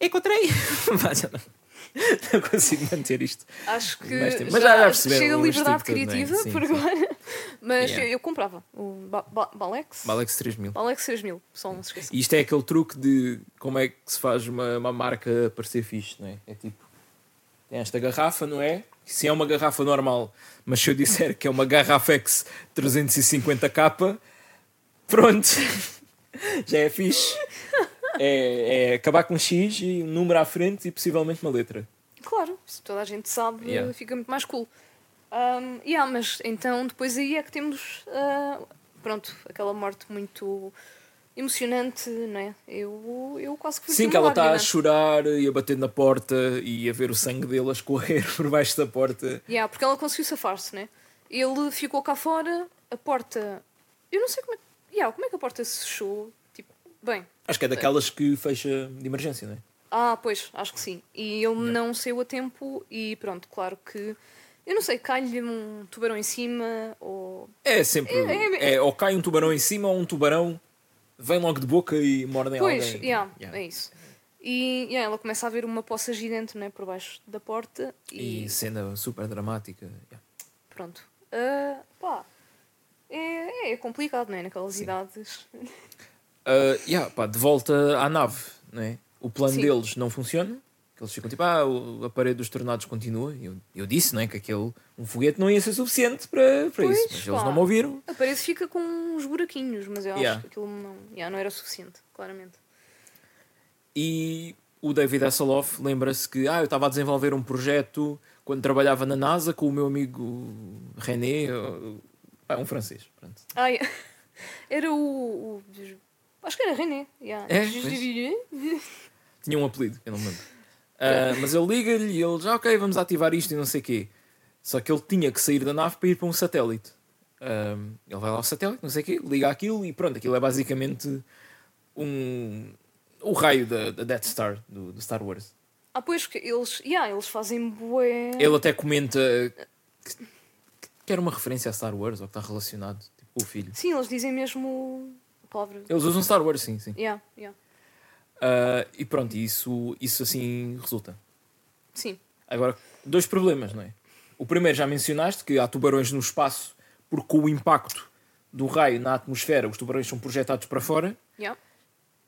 encontrei. Não. Consigo manter isto. Acho que Mais tempo. já, Mas já- já perceberam chega a liberdade estilo todo, não é? criativa Sim, por sim. agora. Mas Yeah. eu, eu comprava o ba ba Balex. Balex 3000. Balex 3000, só não se esqueça. E isto é aquele truque de como é que se faz uma, uma marca parecer fixe, não é? É tipo, tem esta garrafa, não é? Se é uma garrafa normal, mas se eu disser que é uma Garrafex 350k, pronto, já é fixe. É, é acabar com um X e um número à frente e possivelmente uma letra. Claro, se toda a gente sabe, Yeah. fica muito mais cool. Um, yeah, mas então depois aí é que temos ah, pronto, aquela morte muito emocionante, não é? Eu, eu quase que Sim, que ela está a chorar e a bater na porta e a ver o sangue dele a escorrer por baixo da porta. Yeah, porque ela conseguiu safar-se, né? Ele ficou cá fora, a porta. Eu não sei como é, yeah, como é que a porta se fechou. Tipo, bem, Acho que é daquelas que fecha de emergência, não é? Ah, pois, acho que sim. E ele não saiu a tempo e pronto, claro que. Eu não sei, cai-lhe um tubarão em cima ou. É sempre. É, é- É, ou cai um tubarão em cima ou um tubarão vem logo de boca e morde em Pois, alguém. yeah, Yeah. é isso. E yeah, ela começa a ver uma poça gigante né, por baixo da porta e, E cena super dramática. yeah. pronto. Ah, pá, é, é complicado, não é? Naquelas idades. Uh, yeah, pá, de volta à nave, não é? O plano Sim. deles não funciona. Que eles ficam tipo, ah, o- a parede dos tornados continua. Eu, eu disse, não é? Que aquele, um foguete não ia ser suficiente para, para Pois, isso. Mas eles pá. não me ouviram. A parede fica com uns buraquinhos, mas eu Yeah. acho que aquilo não, yeah, não era suficiente, claramente. E o David Hasselhoff lembra-se que ah, eu estava a desenvolver um projeto quando trabalhava na NASA com o meu amigo René, ah, um francês. Pronto. Ah, yeah. era o, o- Acho que era René. Yeah. É, Tinha um apelido, eu não me lembro. Ah, mas ele liga-lhe e ele já, ok, vamos ativar isto e não sei o quê. Só que ele tinha que sair da nave para ir para um satélite. Ah, ele vai lá ao satélite, não sei o quê, liga aquilo e pronto, aquilo é basicamente um, o raio da, da Death Star, do, do Star Wars. Ah, pois, que eles, yeah, eles fazem bué. Ele até comenta que, que era uma referência a Star Wars ou que está relacionado tipo, com o filho. Sim, eles dizem mesmo palavra. Eles usam Star Wars, sim, sim. Yeah, yeah. Ah, e pronto, isso, isso assim resulta. Sim. Agora, dois problemas, não é? O primeiro já mencionaste, que há tubarões no espaço, porque com o impacto do raio na atmosfera, os tubarões são projetados para fora. Yeah.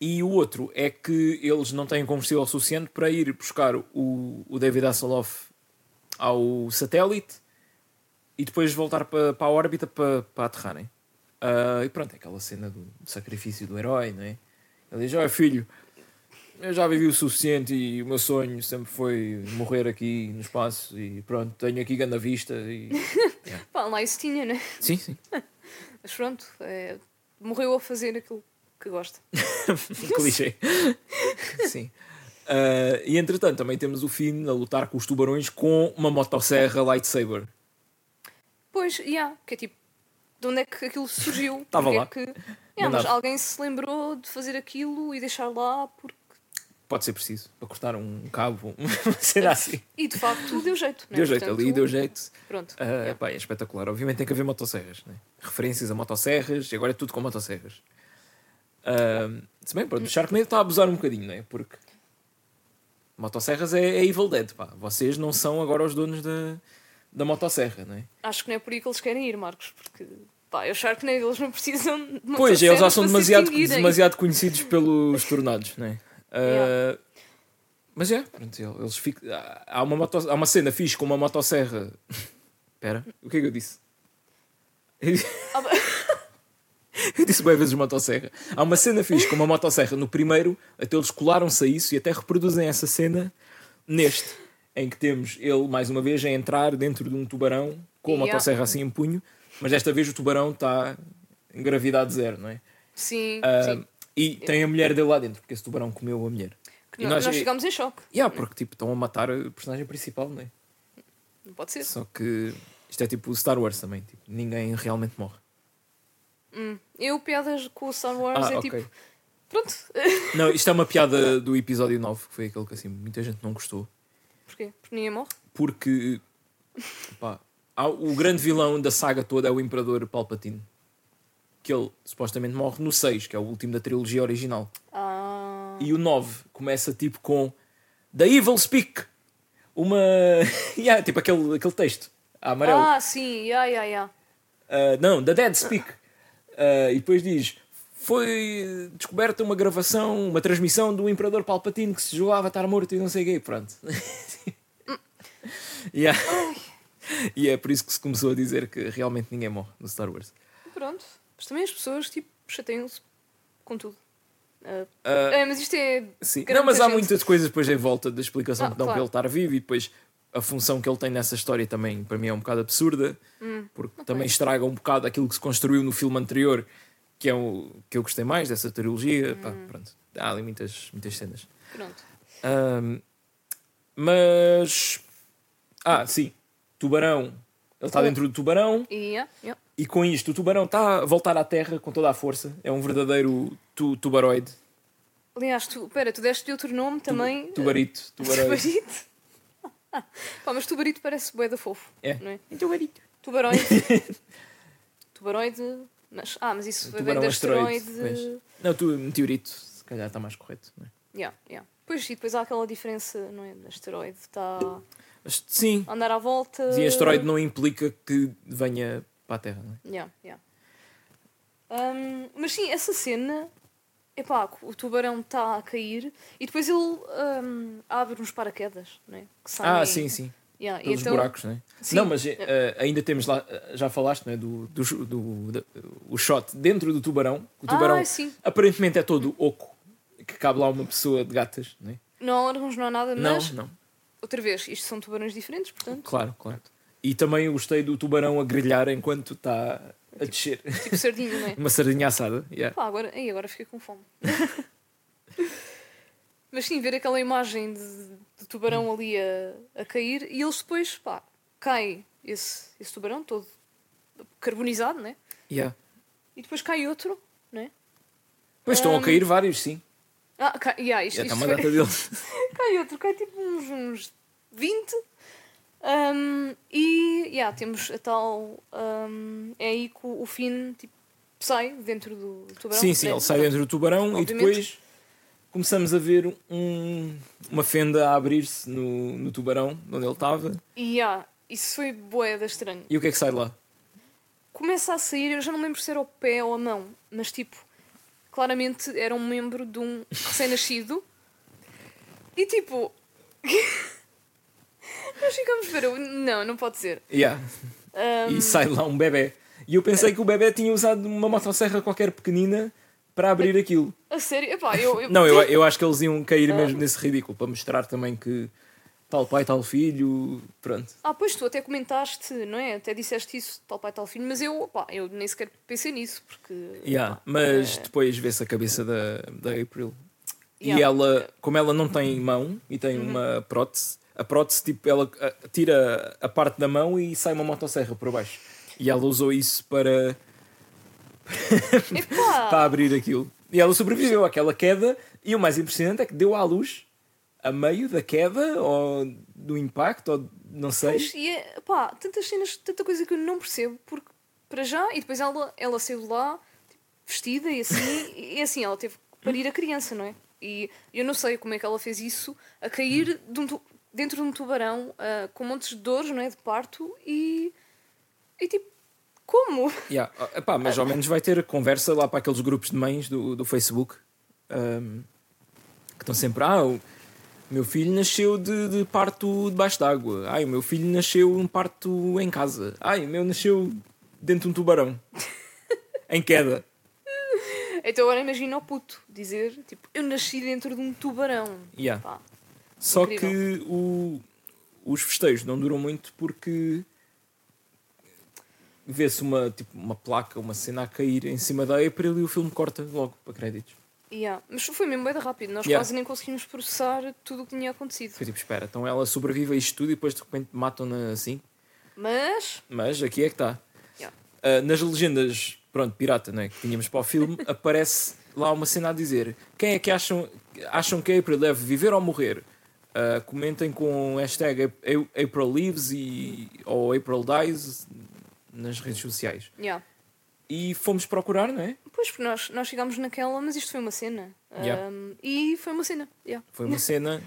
E o outro é que eles não têm combustível suficiente para ir buscar o, o David Hasselhoff ao satélite e depois voltar para, para a órbita para, para aterrarem. Ah, e pronto, é aquela cena do, do sacrifício do herói, não é? Ele diz: Olha, filho, eu já vivi o suficiente e o meu sonho sempre foi morrer aqui no espaço e pronto, tenho aqui grande vista. E... Pá, lá isso tinha, né? Sim, sim. Mas pronto, é, morreu a fazer aquilo que gosta. clichê. Sim. Ah, e entretanto, também temos o Finn a lutar com os tubarões com uma motosserra lightsaber. Pois, yeah, que é tipo, de onde é que aquilo surgiu? Tava Porque lá. É que, yeah, mas alguém se lembrou de fazer aquilo e deixar lá porque. Pode ser preciso para cortar um cabo, uma cena assim. E de facto deu jeito, né? Deu jeito Portanto, ali, deu jeito. Pronto. Ah, yeah. pá, é espetacular. Obviamente tem que haver motosserras, né? referências a motosserras e agora é tudo com motosserras. Ah, se bem, pronto, o Sharknado está a abusar um bocadinho, não é? Porque motosserras é, é Evil Dead, pá. Vocês não são agora os donos da, da motosserra, não é? Acho que não é por aí que eles querem ir, Marcos, porque pá, eu Sharknado eles não precisam de Pois, eles já são demasiado, demasiado conhecidos pelos tornados, não é? Ah. Mas é, pronto, eles ficam. Há uma, moto, há uma cena fixe com uma motosserra. Espera, o que é que eu disse? Ah, Eu disse bem vezes motosserra. Há uma cena fixe com uma motosserra no primeiro, até eles colaram-se a isso e até reproduzem essa cena neste, em que temos ele, mais uma vez, a entrar dentro de um tubarão com a Yeah. motosserra assim em punho, mas desta vez o tubarão está em gravidade zero, não é? Sim, Ah, sim. E tem a mulher dele lá dentro, porque esse tubarão comeu a mulher. Que e nós, nós- nós ficámos em choque. Yeah, porque tipo, estão a matar a personagem principal, não é? Não pode ser. Só que isto é tipo Star Wars também, tipo, ninguém realmente morre. Hum. Eu, piadas com o Star Wars, Ah, é tipo. Pronto. Não, isto é uma piada do episódio 9, que foi aquele que assim, muita gente não gostou. Porquê? Porque ninguém morre? Porque pá, há- o grande vilão da saga toda é o Imperador Palpatine. Que ele supostamente morre no 6, que é o último da trilogia original. Ah. E o 9 começa tipo com The Evil Speak. Uma. yeah, tipo aquele, aquele texto. a Amarelo. Ah, sim, ya, ya, ya. Uh, não, The Dead Speak. Uh, e depois diz: Foi descoberta uma gravação, uma transmissão do Imperador Palpatine que se julgava estar morto e não sei o quê. Pronto. Yeah. E é por isso que se começou a dizer que realmente ninguém morre no Star Wars. Pronto. Mas também as pessoas, tipo, chateiam-se com tudo. Uh, é, mas isto é. sim. Não, mas há gente- muitas coisas depois em volta da explicação Ah, que dão claro. para ele estar vivo e depois a função que ele tem nessa história também para mim é um bocado absurda Hum, porque também estraga um bocado aquilo que se construiu no filme anterior que é o que eu gostei mais dessa trilogia Pá, Hum. pronto. há ali muitas, muitas cenas Pronto. Mas ah sim tubarão ele está dentro do tubarão ya, ya. E com isto o tubarão está a voltar à terra com toda a força é um verdadeiro tu, tubaroide Aliás, tu, pera, tu deste-lhe outro nome também. tubarito tubaroide Tubarito. Pá, mas tubarito parece bué da fofo. É. Não é? Tubarito. Tubaroide. Tubaroide. Mas, ah, mas isso vem Tubarão de asteroide, asteroide. não tu meteorito se calhar está mais correto não é? Yeah, yeah. Pois, e depois há aquela diferença, não é? Asteroide está sim a andar à volta. Sim, asteroide não implica que venha para a Terra, não é? Yeah, yeah. Um, mas sim, essa cena. Epá, o tubarão está a cair e depois ele um, abre uns paraquedas, não é? Que saem- Ah, sim, sim. Yeah, Pelos então- buracos, não é? Sim. Não, mas eh, ainda temos lá, eh, já falaste, não é? Do, do, do, da- o shot dentro do tubarão. O tubarão Ah, aparentemente é todo oco, que cabe lá uma pessoa de gatas, não é? Não há órgãos, não há nada, Não, mas não. outra vez, isto são tubarões diferentes, portanto, Claro, claro. E também gostei do tubarão a grelhar enquanto está a descer. tipo sardinha, não é? Uma sardinha assada. yeah. Pá, agora, ei, agora fiquei com fome. Mas sim, ver aquela imagem de, de tubarão ali a, a cair e eles depois, pá, cai esse, esse tubarão todo carbonizado, né? Yeah. E depois cai outro, né? Mas estão a cair vários, sim. Ah, cai, yeah, isto, Já está isto uma foi- data deles. cai outro, cai tipo uns, uns 20. Um, e yeah, temos a tal. um, é aí que o, o Finn tipo, sai dentro do tubarão. Sim, sim, né? ele sai dentro do tubarão e Obviamente. depois começamos a ver um- uma fenda a abrir-se no, no tubarão, onde ele estava. E yeah, isso foi boeda estranho. E o que é que sai de lá? Começa a sair, eu já não lembro se era o pé ou a mão, mas tipo, claramente era um membro de um recém-nascido. E tipo. Nós ficamos a ver, não, não pode ser. Yeah. Um, E sai lá um bebê. E eu pensei que o bebê tinha usado uma motosserra qualquer pequenina para abrir aquilo. A sério? Epá, eu, eu- Não, eu, eu acho que eles iam cair mesmo nesse ridículo para mostrar também que tal pai, tal filho. Pronto. Ah, pois tu até comentaste, não é? Até disseste isso, tal pai, tal filho, mas eu, pá, eu nem sequer pensei nisso, porque. Yeah, pá, mas é- depois vê-se a cabeça da, da April. E Yeah. ela, como ela não tem mão e tem uma prótese, a prótese, tipo, ela tira a parte da mão e sai uma motosserra por baixo. E ela usou isso para, para abrir aquilo. E ela sobreviveu àquela queda. E o mais impressionante é que deu à luz a meio da queda ou do impacto, ou não sei. Pois, e é, pá, tantas cenas, tanta coisa que eu não percebo, porque para já, e depois ela, ela saiu lá tipo, vestida e assim, e assim, ela teve que parir a criança, não é? E eu não sei como é que ela fez isso, a cair de um dentro de um tubarão ah, com montes de dores, não é? De parto e. E tipo, como? Yeah. ah, epá, mas ao menos vai ter conversa lá para aqueles grupos de mães do, do Facebook ahm, que estão sempre. Ah, o meu filho nasceu de, de parto debaixo d'água. Ai, o meu filho nasceu um parto em casa. Ai, o meu nasceu dentro de um tubarão em queda. Então agora imagina o puto dizer, tipo, eu nasci dentro de um tubarão. Yeah. Pá, Só Incrível. que o, os festejos não duram muito porque vê-se uma, tipo, uma placa, uma cena a cair em cima da April e o filme corta logo para créditos. yeah. Mas foi mesmo bem rápido, nós Yeah. quase nem conseguimos processar tudo o que tinha acontecido. Foi tipo, espera, então ela sobrevive a isto tudo e depois de repente matam-na assim. Mas, Mas aqui é que está. Yeah. Ah, nas legendas, pronto, pirata, né, que tínhamos para o filme, aparece lá uma cena a dizer quem é que acham, acham que a April deve viver ou morrer? Ah, comentem com hashtag A- April Lives e, ou April Dies nas redes sociais. yeah. E fomos procurar, não é? Pois, porque nós, nós chegámos naquela, mas isto foi uma cena. Yeah. Um, e foi uma cena. Yeah. Foi uma cena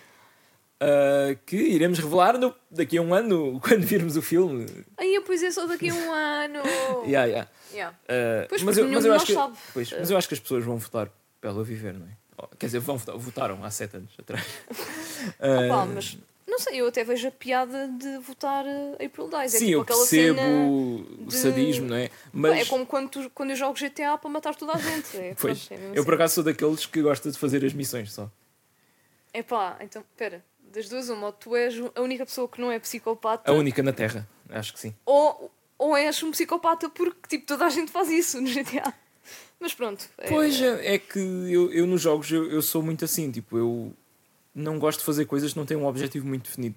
ah, que iremos revelar no- daqui a um ano, quando virmos o filme. Aí, pois é só daqui a um ano. Yeah, yeah. Yeah. Uh, Pois, mas, eu, mas eu acho que, sabe. pois, mas eu acho que as pessoas vão votar ela viver, não é? Quer dizer, vão votar, votaram há sete anos atrás. Uh, Pá, mas não sei, eu até vejo a piada de votar uh, April Dies. É sim, tipo eu percebo o de- sadismo, não é? Pá, Mas É como quando, tu- quando eu jogo GTA para matar toda a gente. É, pois, pronto, é eu por assim. acaso sou daqueles que gosta de fazer as missões só. É pá, então, pera, das duas, uma, ou tu és a única pessoa que não é psicopata, A única na Terra, acho que sim. ou, ou és um psicopata porque tipo, toda a gente faz isso no GTA. Mas pronto. é- Pois é, é que eu, eu nos jogos eu, eu sou muito assim, tipo, eu não gosto de fazer coisas que não têm um objetivo muito definido.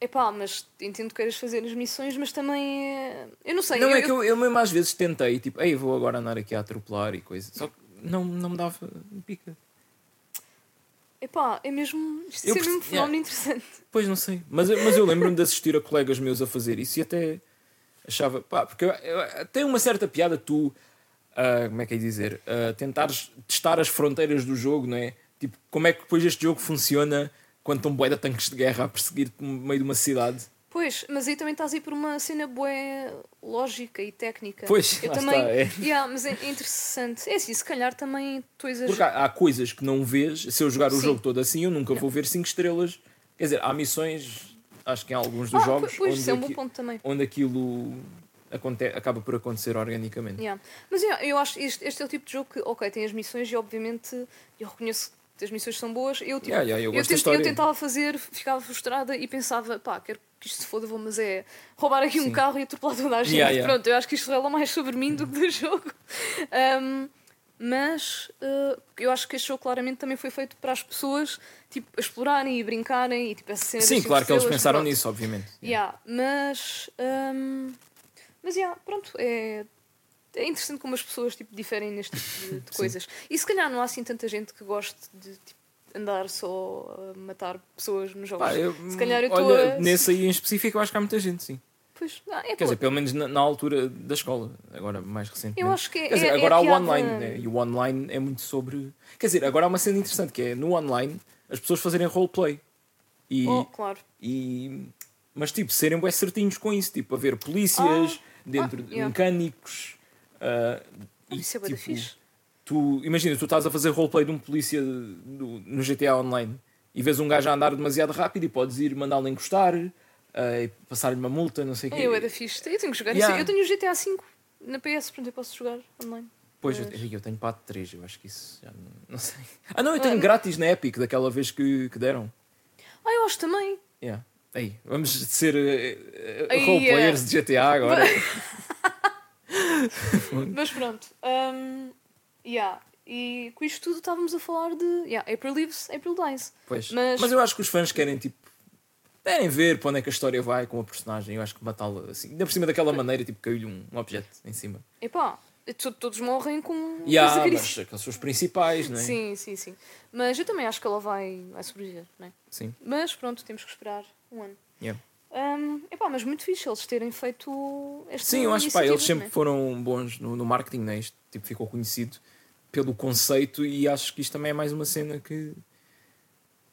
Epá, mas entendo que queiras fazer as missões, mas também é... Eu não sei. Não eu, é que eu, eu mesmo às vezes tentei, tipo, ei, vou agora andar aqui a atropelar e coisa. Só que não, não me dava pica. Epá, é mesmo. Isto é mesmo um fenómeno interessante. Pois não sei. Mas, mas eu lembro-me de assistir a colegas meus a fazer isso e até achava, pá, porque eu- eu- tem uma certa piada tu, ah, como é que é dizer, ah, tentares testar as fronteiras do jogo, não é? Tipo, como é que depois este jogo funciona quando estão bué de tanques de guerra a perseguir-te no meio de uma cidade? Pois, mas aí também estás aí por uma cena bué lógica e técnica. Pois, eu também. está, é. Yeah, mas é interessante. É assim, se calhar também exageras. Porque há, há coisas que não vês, se eu jogar o Sim. jogo todo assim, eu nunca vou ver 5 estrelas. Quer dizer, há missões, acho que em alguns dos Ah, jogos, pois, onde, é um aqui- onde aquilo acaba por acontecer organicamente. Yeah. Mas yeah, eu acho que este, este é o tipo de jogo que, ok, tem as missões e obviamente eu reconheço que as missões são boas. Eu, tipo, Yeah, eu eu, eu tentava fazer, ficava frustrada e pensava, pá, quero que isto se foda, vou, mas é roubar aqui um Sim. carro e atropelar toda a gente. Pronto, eu acho que isto revela mais sobre mim do que do jogo. Um, mas uh, eu acho que este jogo claramente também foi feito para as pessoas tipo, explorarem e brincarem e tipo essa cena Sim, claro que eles pensaram pronto. nisso, obviamente. Yeah, mas. hum, mas, yeah, pronto, é. É interessante como as pessoas tipo, diferem neste tipo de, de coisas. E se calhar não há assim tanta gente que goste de tipo, andar só a matar pessoas nos jogos. Pá, eu- se calhar eu estou olha, a. nesse aí em específico eu acho que há muita gente, sim. Pois, ah, é Quer dizer, pelo menos na, na altura da escola, agora mais recentemente. eu acho que é. Quer dizer, é- é agora há o online, né? e o online é muito sobre. Quer dizer, agora há uma cena interessante que é no online as pessoas fazerem roleplay. E, Oh, claro. e mas tipo, serem bem certinhos com isso, tipo, haver polícias dentro ah, de yeah. mecânicos. ah, e, Isso é tipo, fixe. tu imagina, tu estás a fazer roleplay de um polícia do- no GTA Online e vês um gajo a andar demasiado rápido e podes ir mandá-lo encostar. Ah, e passar-lhe uma multa, não sei o quê. Eu era fixe. Eu tenho que jogar Yeah. Eu tenho o GTA V na PS, portanto eu posso jogar online. Pois, eu, Mas- eu tenho para 3, eu acho que isso já não, não sei. Ah, não, eu tenho Ah, grátis na Epic daquela vez que, que deram. Ah, eu acho também. Yeah. Aí, vamos ser uh, Aí, roleplayers de GTA agora. Mas pronto. Um, yeah. E com isto tudo estávamos a falar de yeah, April Lives, April Dies. Pois. Mas... Mas- eu acho que os fãs querem tipo. Querem ver para onde é que a história vai com a personagem. Eu acho que matá-la assim, ainda por cima daquela maneira, tipo, caiu-lhe um, um objeto em cima. Epá, to- todos morrem com E com mas aqueles são os principais, não é? Sim, sim, sim. Mas eu também acho que ela vai, vai sobreviver, não é? Sim. Mas pronto, temos que esperar um ano. Yeah. Um, epá, mas muito fixe eles terem feito esta Sim, eu acho que eles sempre é? foram bons no, no marketing, né? Isto tipo, ficou conhecido pelo conceito e acho que isto também é mais uma cena que,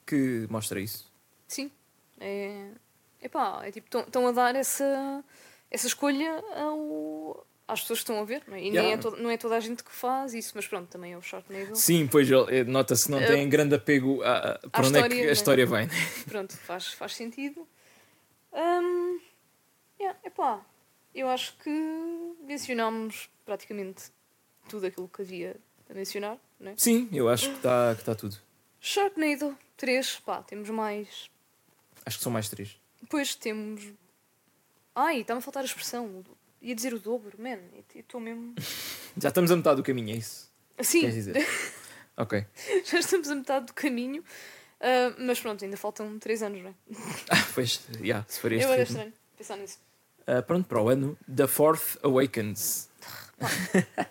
que mostra isso. Sim. É, epá, é tipo, estão a dar essa, essa escolha ao, às pessoas que estão a ver, não é? E nem Yeah. é to- não é toda a gente que faz isso, mas pronto, também é o Sharknado. Sim, pois eh, nota-se que não Uh, tem grande apego a, a- para onde é história, que né? a história vai. né? Pronto, faz, faz sentido. Um, yeah, epá, eu acho que mencionámos praticamente tudo aquilo que havia a mencionar, não é? Sim, eu acho que está que tá tudo. Sharknado 3, pá, temos mais. Acho que são mais três. Depois temos. Ai, está-me a faltar a expressão. Ia dizer o dobro, man. Estou mesmo. Já estamos a metade do caminho, é isso? Assim, Queres dizer? ok. já estamos a metade do caminho. Ah, mas pronto, ainda faltam 3 anos, não é? Ah, pois, já, se for este Eu era estranho pensar nisso. Ah, pronto, para o ano, The Fourth Awakens.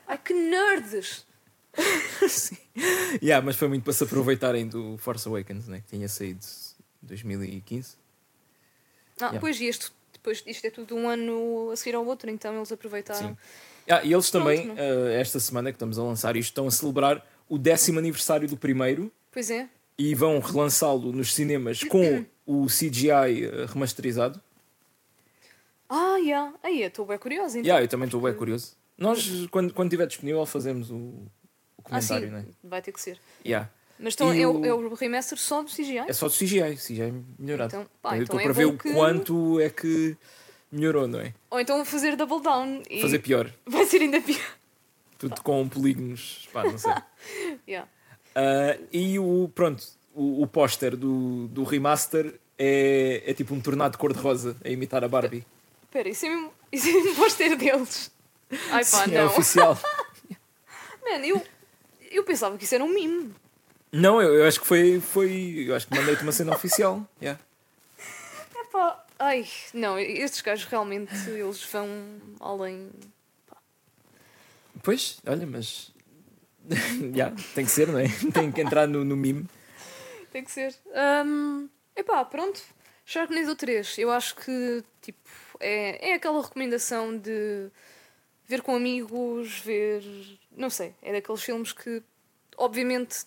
Ai, que nerds! Sim. Yeah, mas foi muito para se aproveitarem do Force Awakens, né? que tinha saído 2015. Ah, Yeah. pois este, depois isto é tudo um ano a seguir ao outro, então eles aproveitaram. Sim. Ah, e eles também, Pronto, ah, esta semana que estamos a lançar isto, estão a celebrar o décimo aniversário do primeiro Pois é. e vão relançá-lo nos cinemas com o CGI ah, remasterizado. Ah, yeah. Aí, eu estou bem curiosa. Então. Yeah, eu também estou bem curioso. Nós, quando, quando estiver disponível, fazemos o, o ah, sim, comentário, né? vai ter que ser. Yeah. Mas então é, o- é o remaster só do CGI? É só do CGI, CGI melhorado. Então, pá, eu então estou é para ver o que- quanto é que melhorou, não é? Ou então fazer double down e Fazer pior. vai ser ainda pior. Tudo com polígonos, pá, não sei. Yeah. Ah, e o, pronto, o, o póster do, do remaster é, é tipo um tornado cor-de-rosa a imitar a Barbie. Espera, isso é mesmo, isso é mesmo póster deles. Ai pá, Sim, é não. oficial. Mano, eu, eu pensava que isso era um mime. Não, eu, eu acho que foi, foi. Eu acho que mandei-te uma cena oficial. Yeah. Epá, ai, não, estes gajos realmente eles vão além. Pois, olha, mas. yeah, tem que ser, não é? Tem que entrar no, no mime. Tem que ser. Um, epá, pronto. Sharknado 3, eu acho que tipo, é, é aquela recomendação de ver com amigos, ver. Não sei, é daqueles filmes que, obviamente,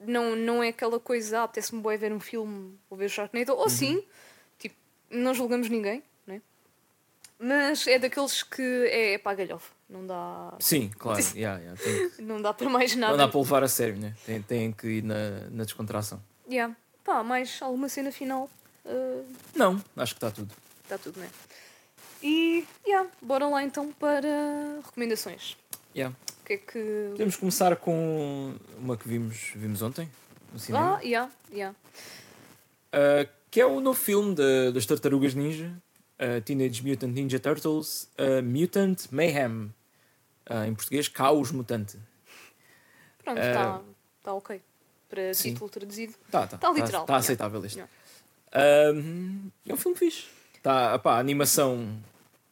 não, não é aquela coisa, ah, apetece-me bem ver um filme ou ver Sharknado, ou sim, tipo, não julgamos ninguém, né? Mas é daqueles que é, é para a galhofa, não dá, Sim, claro. Yeah, yeah, que- não dá para mais nada. não dá para levar a sério, né? Tem, tem que ir na, na descontração. Yeah. Pá, mais alguma cena final? Uh, Não, acho que está tudo. Está tudo, né? E, yeah, bora lá então para recomendações. Yeah. Que é que. Podemos começar com uma que vimos, vimos ontem no cinema. Ah, yeah, yeah. Uh, que é o novo filme da- das Tartarugas Ninja, uh, Teenage Mutant Ninja Turtles, uh, Mutant Mayhem. Em português, Caos Mutante. Pronto, está tá ok. Para sim. título traduzido. Tá, tá, Tá literal, Tá, yeah. aceitável este. Yeah. É um filme fixe. Tá, pá, a animação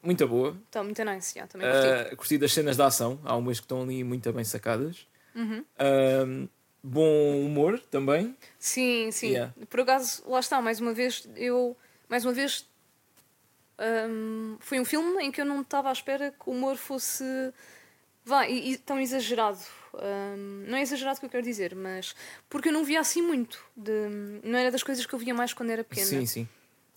muito boa. Está muito nice, yeah, também curti. Uh, curti das cenas de ação. Há umas que estão ali muito bem sacadas. Uhum. Um, bom humor também. Sim, sim. yeah. Por acaso, lá está, mais uma vez, eu. Mais uma vez. hum, foi um filme em que eu não estava à espera que o humor fosse. Vá, e, e tão exagerado. Hum, não é exagerado o que eu quero dizer, mas. Porque eu não via assim muito. De, não era das coisas que eu via mais quando era pequena. Sim, sim.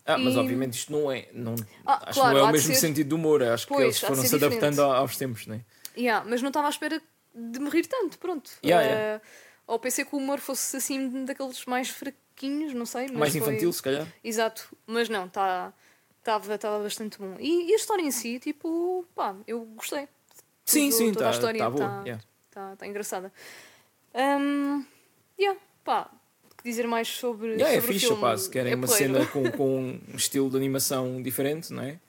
Ah, mas E- obviamente isto não é. Não, Ah, acho claro, que não é o mesmo ser- sentido do humor. Acho que Pois, eles há de foram se adaptando diferente. a- aos tempos, né? Yeah, mas não estava à espera de me rir tanto, pronto. Yeah, Eh, yeah. Ou pensei que o humor fosse assim daqueles mais fraquinhos, não sei. Mas Mais foi- infantil, se calhar. Exato, mas não, está estava estava bastante bom. E, e a história em si, tipo, pá, eu gostei. Sim, Todo- sim, toda a tá- história tá boa, tá- tá- tá engraçada. Um, yeah, pá, que dizer mais sobre, Yeah, é sobre o fixe, pá, se querem É uma cena com, com um estilo de animação diferente, não é?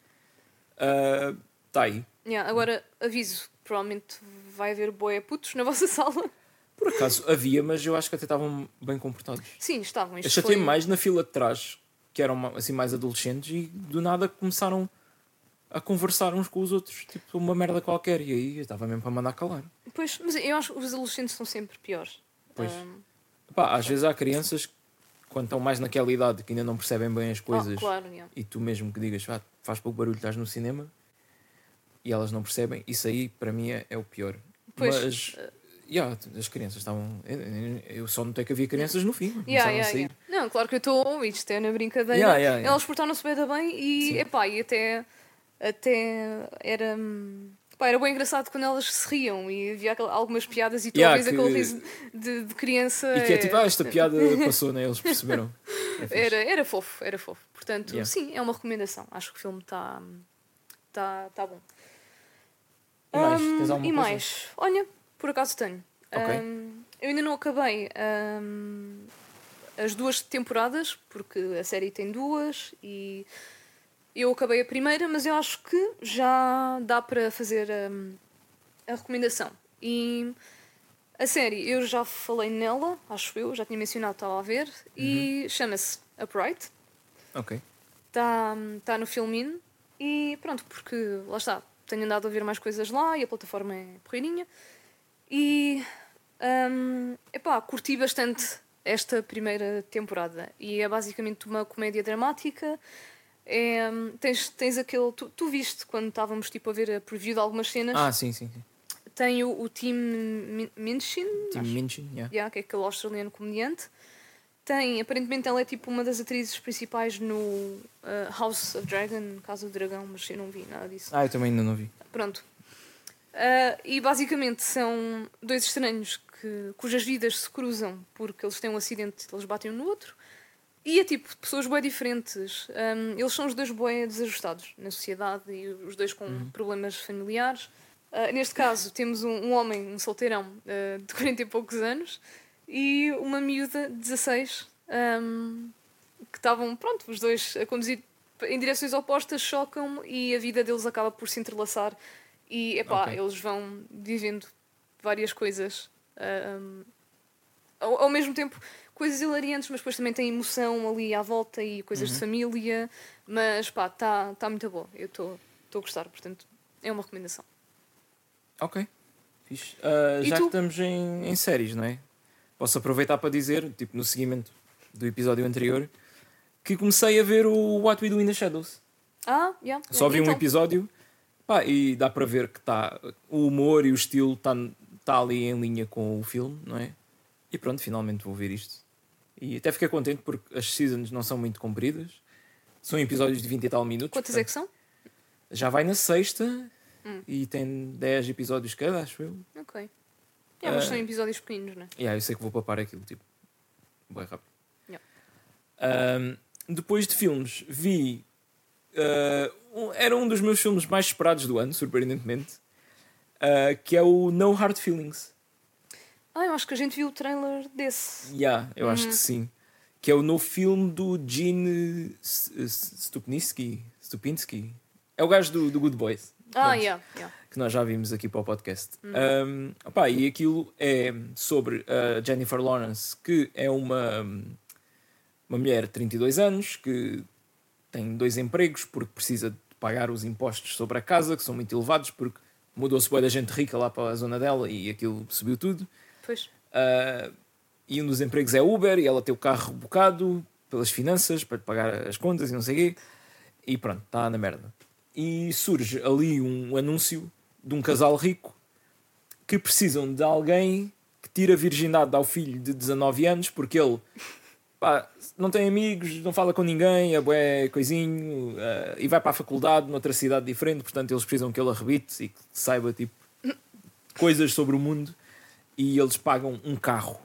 Está aí. Yeah, agora, aviso, provavelmente vai haver boé putos na vossa sala. Por acaso havia, mas eu acho que até estavam bem comportados. Sim, estavam. Eu chatei foi... mais na fila de trás, que eram assim mais adolescentes, e do nada começaram a conversar uns com os outros, tipo uma merda qualquer, e aí eu estava mesmo para mandar calar. Pois, mas eu acho que os adolescentes são sempre piores. Pois. Um, Pá, às vezes há crianças que, quando estão mais naquela idade que ainda não percebem bem as coisas, ah, claro, yeah. e tu mesmo que digas, "Ah, faz pouco barulho, estás no cinema, e elas não percebem, isso aí para mim é, é o pior. Pois, Mas, yeah, as crianças estavam. Eu, só notei que havia crianças no fim, Yeah, yeah, sair. yeah. Não, claro que eu estou. Isto é na brincadeira. Yeah, yeah, yeah. Elas portaram-se bem, bem e, Sim. epá, e até, até era. hum, Pá, era bem engraçado quando elas se riam e havia algumas piadas e tu Yeah, aquele riso de, de criança. E que é tipo, ah, esta piada passou, né? Eles perceberam. É. Era, era fofo, era fofo. Portanto, Yeah. sim, é uma recomendação. Acho que o filme está tá, tá bom. E mais? Alguma e mais? Olha, por acaso tenho. Ok. Hum, eu ainda não acabei hum, as duas temporadas, porque a série tem duas e eu acabei a primeira, mas eu acho que já dá para fazer hum, a recomendação. E a série, eu já falei nela, acho eu, já tinha mencionado, estava a ver, e Uhum. chama-se Upright. Ok. Está tá no Filmin e pronto, porque lá está, tenho andado a ver mais coisas lá e a plataforma é porreirinha. E hum, epá, curti bastante esta primeira temporada e é basicamente uma comédia dramática. É, tens, tens aquele. Tu, tu viste quando estávamos tipo, a ver a preview de algumas cenas? Ah, sim, sim. sim. Tem o, o Tim Min- Minchin, Tim acho- Minchin, yeah. Yeah, que é aquele australiano comediante. Tem, aparentemente ela é tipo uma das atrizes principais no uh, House of Dragon, Casa do Dragão, mas eu não vi nada disso. Ah, eu também ainda não vi. Pronto. Uh, e basicamente são dois estranhos que, cujas vidas se cruzam porque eles têm um acidente, eles batem um no outro. E é tipo pessoas bem diferentes. Um, eles são os dois bem desajustados na sociedade e os dois com problemas familiares. Uh, neste caso, temos um, um homem, um solteirão uh, de 40 e poucos anos e uma miúda de 16 um, que estavam, pronto, os dois a conduzir em direções opostas, chocam e a vida deles acaba por se entrelaçar e epá, Ok. eles vão vivendo várias coisas um, ao, ao mesmo tempo coisas hilariantes, mas depois também tem emoção ali à volta e coisas Uhum. de família, mas pá, está tá muito boa, eu estou a gostar, portanto é uma recomendação. Ok. Fixe. E já tu? que estamos em, em séries, não é? Posso aproveitar para dizer, tipo, no seguimento do episódio anterior, que comecei a ver o What We Do in the Shadows. Ah, yeah. Só vi um então, episódio pá, e dá para ver que tá, o humor e o estilo está tá ali em linha com o filme, não é? E pronto, finalmente vou ver isto. E até fiquei contente porque as seasons não são muito compridas. São episódios de 20 e tal minutos. Quantas é portanto, que são? Já vai na sexta Hum. e tem 10 episódios cada, acho eu. Ok. Yeah, mas Ah. são episódios pequenos, não é? Yeah, eu sei que vou papar aquilo, tipo, bem rápido. Yeah. Ahm, depois de filmes, vi. ah, um- era um dos meus filmes mais esperados do ano, surpreendentemente, ah, que é o No Hard Feelings. Ah, eu acho que a gente viu o trailer desse. Yeah, eu acho Uhum. que sim. Que é o novo filme do Gene Stupinski. Stupinski. É o gajo do, do Good Boys. Ah, Pronto. yeah, yeah. que nós já vimos aqui para o podcast. Uhum. Um, opá, e aquilo é sobre a Jennifer Lawrence, que é uma, uma mulher de 32 anos que tem dois empregos porque precisa de pagar os impostos sobre a casa, que são muito elevados, porque mudou-se boa da gente rica lá para a zona dela e aquilo subiu tudo. Pois. Uh, e um dos empregos é Uber e ela tem o carro rebocado pelas finanças para pagar as contas e não sei o quê. E pronto, está na merda. E surge ali um anúncio de um casal rico que precisam de alguém que tire a virgindade ao filho de 19 anos porque ele pá, não tem amigos, não fala com ninguém, é bué coisinho uh, e vai para a faculdade noutra cidade diferente, portanto eles precisam que ele arrebite e que saiba tipo coisas sobre o mundo e eles pagam um carro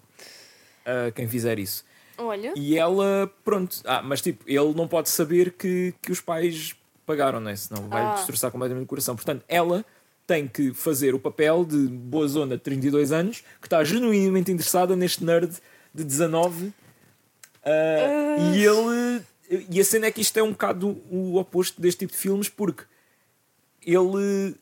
a quem fizer isso. Olha. E ela, pronto, ah, mas tipo, ele não pode saber que, que os pais pagaram, né? Senão vai Ah. destroçar completamente o coração. Portanto, ela tem que fazer o papel de boa zona de 32 anos que está genuinamente interessada neste nerd de 19. ah, E ele. E a cena é que isto é um bocado o oposto deste tipo de filmes porque ele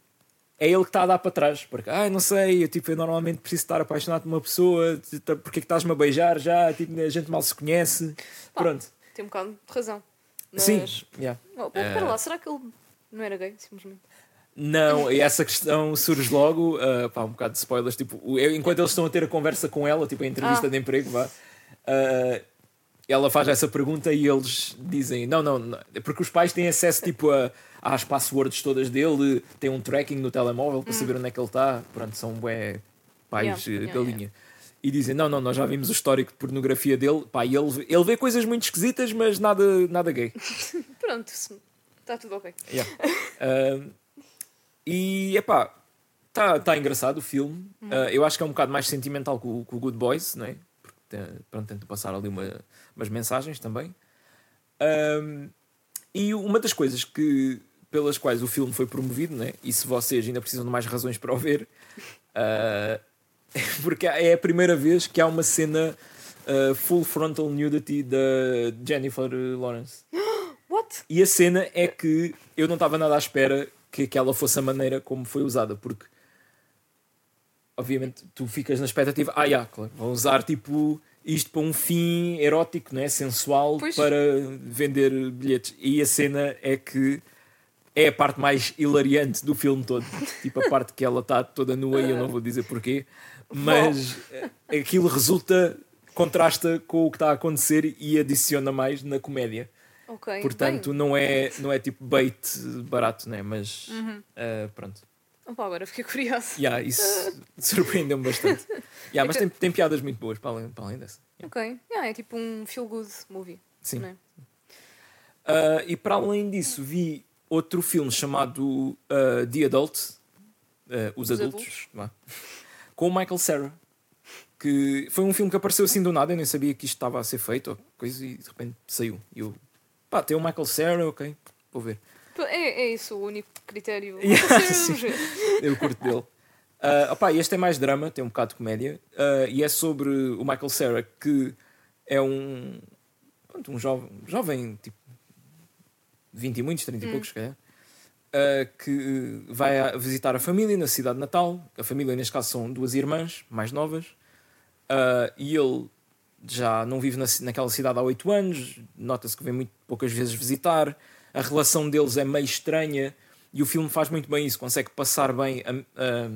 é ele que está a dar para trás. Porque, ah, não sei, eu, tipo, eu normalmente preciso estar apaixonado por uma pessoa, porque é que estás-me a beijar já? Tipo, a gente mal se conhece. Pronto. Tem um bocado de razão. Mas... Sim, yeah. Oh, pera lá, será que ele não era gay, simplesmente? Não, e essa questão surge logo, ah, pá, um bocado de spoilers, tipo, eu- enquanto eles estão a ter a conversa com ela, tipo a entrevista Ah. de emprego, vá, ah, ela faz essa pergunta e eles dizem, não, não, não, porque os pais têm acesso tipo a, às passwords todas dele, têm um tracking no telemóvel para saber onde é que ele está, pronto, são bué pais Hum. Yeah, eh, yeah, galinha. E dizem, não, não, nós já vimos o histórico de pornografia dele, pá, ele, ele vê coisas muito esquisitas, mas nada, nada gay. Pronto, está tudo ok. Yeah. Um, e epá, está tá engraçado o filme. Uh, eu acho que é um bocado mais sentimental que o, que o Good Boys, não é? Porque tem- pronto, tento passar ali uma- umas mensagens também. Um, e uma das coisas que, pelas quais o filme foi promovido, né? e se vocês ainda precisam de mais razões para o ver, uh, porque é a primeira vez que há uma cena uh, full frontal nudity da Jennifer Lawrence. What? E a cena é que eu não estava nada à espera que aquela fosse a maneira como foi usada, porque obviamente tu ficas na expectativa, ah, yeah, claro, vão usar tipo isto para um fim erótico, né? sensual, Pois. para vender bilhetes. E a cena é que é a parte mais hilariante do filme todo. tipo a parte que ela está toda nua e eu não vou dizer porquê, mas eh, aquilo resulta, contrasta com o que está a acontecer e adiciona mais na comédia. Ok. Portanto, bem. não é, não é tipo bait barato, né? Mas ah, pronto. Opa, agora fiquei curiosa. Yeah, isso surpreendeu-me bastante. Yeah, mas tem, tem piadas muito boas para além, para além dessa. Ok. Yeah, é tipo um feel good movie. Sim. é? Ah, e para além disso, vi outro filme chamado ah, The Adult ah, Os, Os Adultos, Adultos. com o Michael Cera. Que foi um filme que apareceu assim do nada, eu nem sabia que isto estava a ser feito, ou coisa, e de repente saiu. E eu, pá, tem o Michael Cera, ok, vou ver. É, é isso o único critério. Yeah. Eu curto dele. Ah, opá, este é mais drama, tem um bocado de comédia. ah, e é sobre o Michael Cera, que é um, um jovem, jovem, tipo 20 e muitos, 30 e poucos, se calhar, ah, que vai a visitar a família na cidade natal. A família, neste caso, são duas irmãs mais novas. Ah, e ele já não vive na, naquela cidade há 8 anos, nota-se que vem muito poucas vezes visitar. A relação deles é meio estranha e o filme faz muito bem isso, consegue passar bem a, a,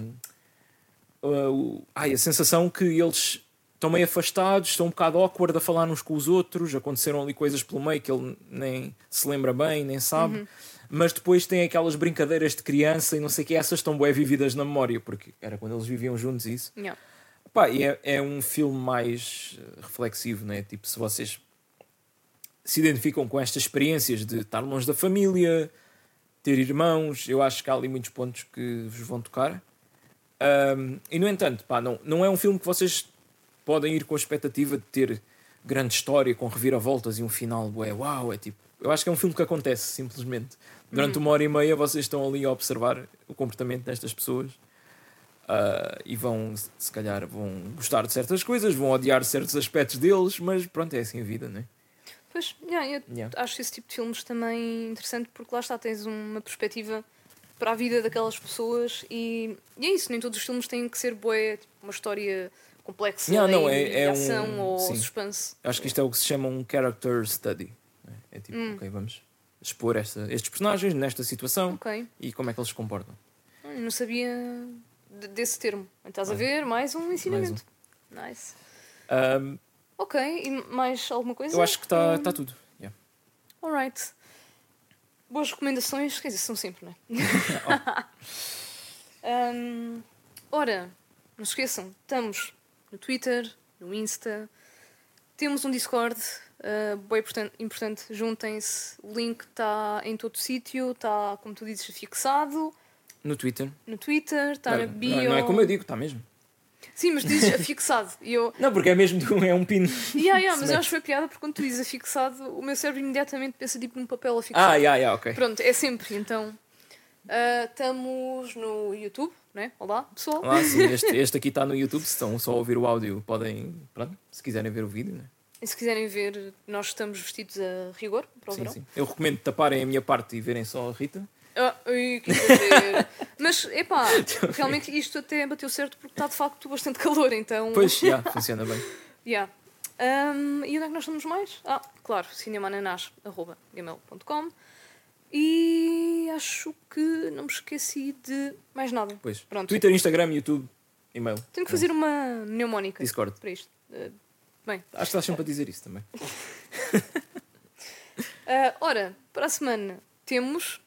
a- a sensação que eles estão meio afastados, estão um bocado awkward a falar uns com os outros, aconteceram ali coisas pelo meio que ele nem se lembra bem, nem sabe. Mas depois tem aquelas brincadeiras de criança e não sei o que, essas estão bem vividas na memória, porque era quando eles viviam juntos isso. Yeah. Pá, e é, é um filme mais eh, reflexivo, né? Tipo, se vocês se identificam com estas experiências de estar longe da família, ter irmãos, eu acho que há ali muitos pontos que vos vão tocar. Ahm, e no entanto, pá, não, não é um filme que vocês podem ir com a expectativa de ter grande história com reviravoltas e um final, ué, uau, é tipo. Eu acho que é um filme que acontece simplesmente. Durante uma hora e meia vocês estão ali a observar o comportamento destas pessoas ah, e vão, se calhar, vão gostar de certas coisas, vão odiar certos aspectos deles, mas pronto, é assim a vida, não é? Pois, yeah, eu Yeah. acho esse tipo de filmes também interessante porque lá está, tens uma perspectiva para a vida daquelas pessoas e, e é isso, nem todos os filmes têm que ser bué, tipo, uma história complexa Yeah, não, em é- é um- ação ou sim. suspense. Acho que isto é o que se chama um character study. não É, tipo, ok, vamos expor esta, estes personagens nesta situação Ok, e como é que eles se comportam. eu não sabia de- desse termo. Estás a ver? Mais um ensinamento. Nice. Ahm, Ok, e mais alguma coisa? eu acho que está Hum, tá tudo. Yeah. Alright. Boas recomendações, quer dizer, são sempre, não é? Hum, ora, não se esqueçam, estamos no Twitter, no Insta, temos um Discord, uh, bem importante, juntem-se, o link está em todo sítio, está, como tu dizes, fixado No Twitter. no Twitter, está não, na não- bio. não é como eu digo, está mesmo. Sim, mas dizes afixado. E eu. Não, porque é mesmo é um pino. Yeah, yeah, mas eu acho que foi piada porque quando tu dizes afixado, o meu cérebro imediatamente pensa tipo num papel afixado. Ah, yeah, yeah, ok. Pronto, é sempre. Então. Ah, estamos no YouTube, né? Olá, pessoal. Lá, sim, este, este aqui está no YouTube. Se estão só a ouvir o áudio, podem, pronto, se quiserem ver o vídeo, né? E se quiserem ver, nós estamos vestidos a rigor para o Sim, verão. sim. Eu recomendo taparem a minha parte e verem só a Rita. Ah, que exagero. Mas, epá, realmente isto até bateu certo porque está de facto bastante calor, então. Pois, já, funciona bem. Yeah. Um, e onde é que nós estamos mais? Ah, claro, cinemananás.gmail.com E acho que não me esqueci de mais nada. Pois. Pronto. Twitter, Instagram, YouTube, e-mail. Tenho que fazer uma mnemónica Discord. para isto. Uh, bem, Acho que estás sempre a dizer isso também. uh, ora, para a semana temos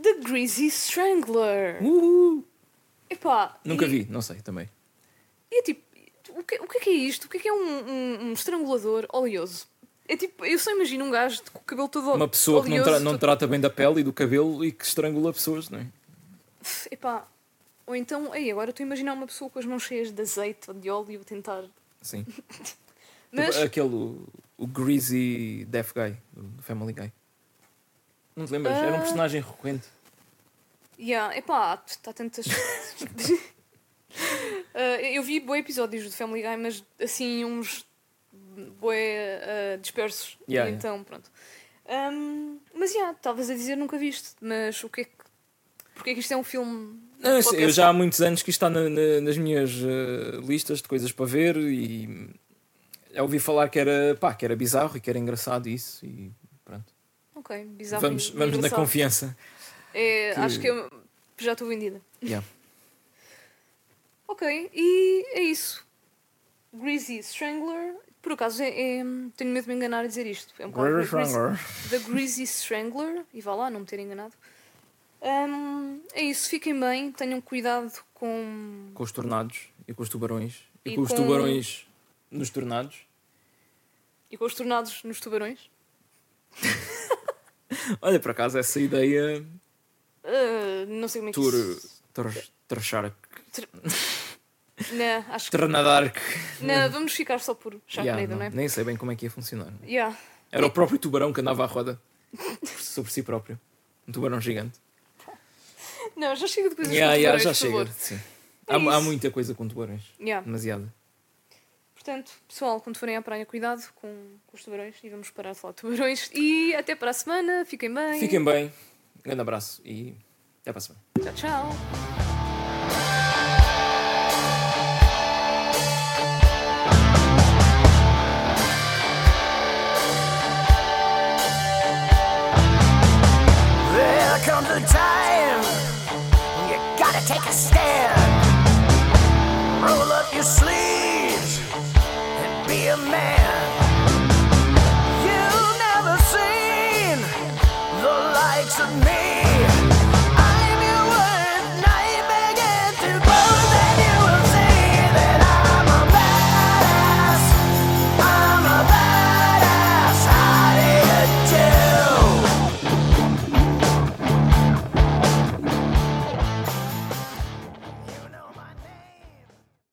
The Greasy Strangler. Uhul. Epá, Nunca e- vi, não sei também. E é tipo, o que, o que é que é isto? O que é que é um, um- um estrangulador oleoso? É tipo, eu só imagino um gajo com o cabelo todo Uma pessoa que não, oleoso, tra- não todo- trata bem da pele e do cabelo e que estrangula pessoas, não é? Epá, ou então, ei, agora estou a imaginar uma pessoa com as mãos cheias de azeite ou de óleo a tentar. Sim. Mas, Tipo, aquele, o, o Greasy Deaf Guy, do Family Guy. Não te lembras? Era um Ah. personagem recorrente. yeah, epá, está tantas. Ah, eu vi boi episódios do Family Guy, mas assim, uns boi dispersos. Yeah, e yeah. então, pronto. Ahm, mas, já, yeah, estavas a dizer nunca viste. Mas o que é que. Porque é que isto é um filme. Não, eu, eu já há muitos anos que isto está na- na- nas minhas eh, listas de coisas para ver e eu ouvi falar que era, pá, que era bizarro e que era engraçado isso e pronto. Ok, bizarro. vamos vamos na confiança. É, que- Acho que eu já estou vendida. Yeah. Ok, e é isso. Greasy Strangler. Por acaso, é, é- tenho medo de me enganar a dizer isto. É um bocado Greasy Strangler. The Greasy Strangler. E vá lá, não me ter enganado. Hum, é isso, fiquem bem, tenham cuidado com. Com os tornados e com os tubarões e, E com os com- tubarões nos tornados. e com os tornados nos tubarões. Olha, por acaso, essa ideia. Ah, não sei como é que Tur. isso. Tor- Trachark. Não, acho que. Tranadark. Não, vamos ficar só por Sharknado, Yeah, não, não, é? Nem sei bem como é que ia funcionar. Yeah. Era o próprio tubarão que andava à roda sobre si próprio. Um tubarão gigante. Não, já chega de coisas Yeah, com yeah, tubarões, já chega. Sim. É há, há muita coisa com tubarões. Yeah. Demasiado. Portanto, pessoal, quando forem à praia, cuidado com, com os tubarões e vamos parar de falar de tubarões. E até para a semana, fiquem bem. Fiquem bem. Um grande abraço e até para a semana. Tchau, tchau. Time you gotta take a stand. Roll up your sleeves and be a man.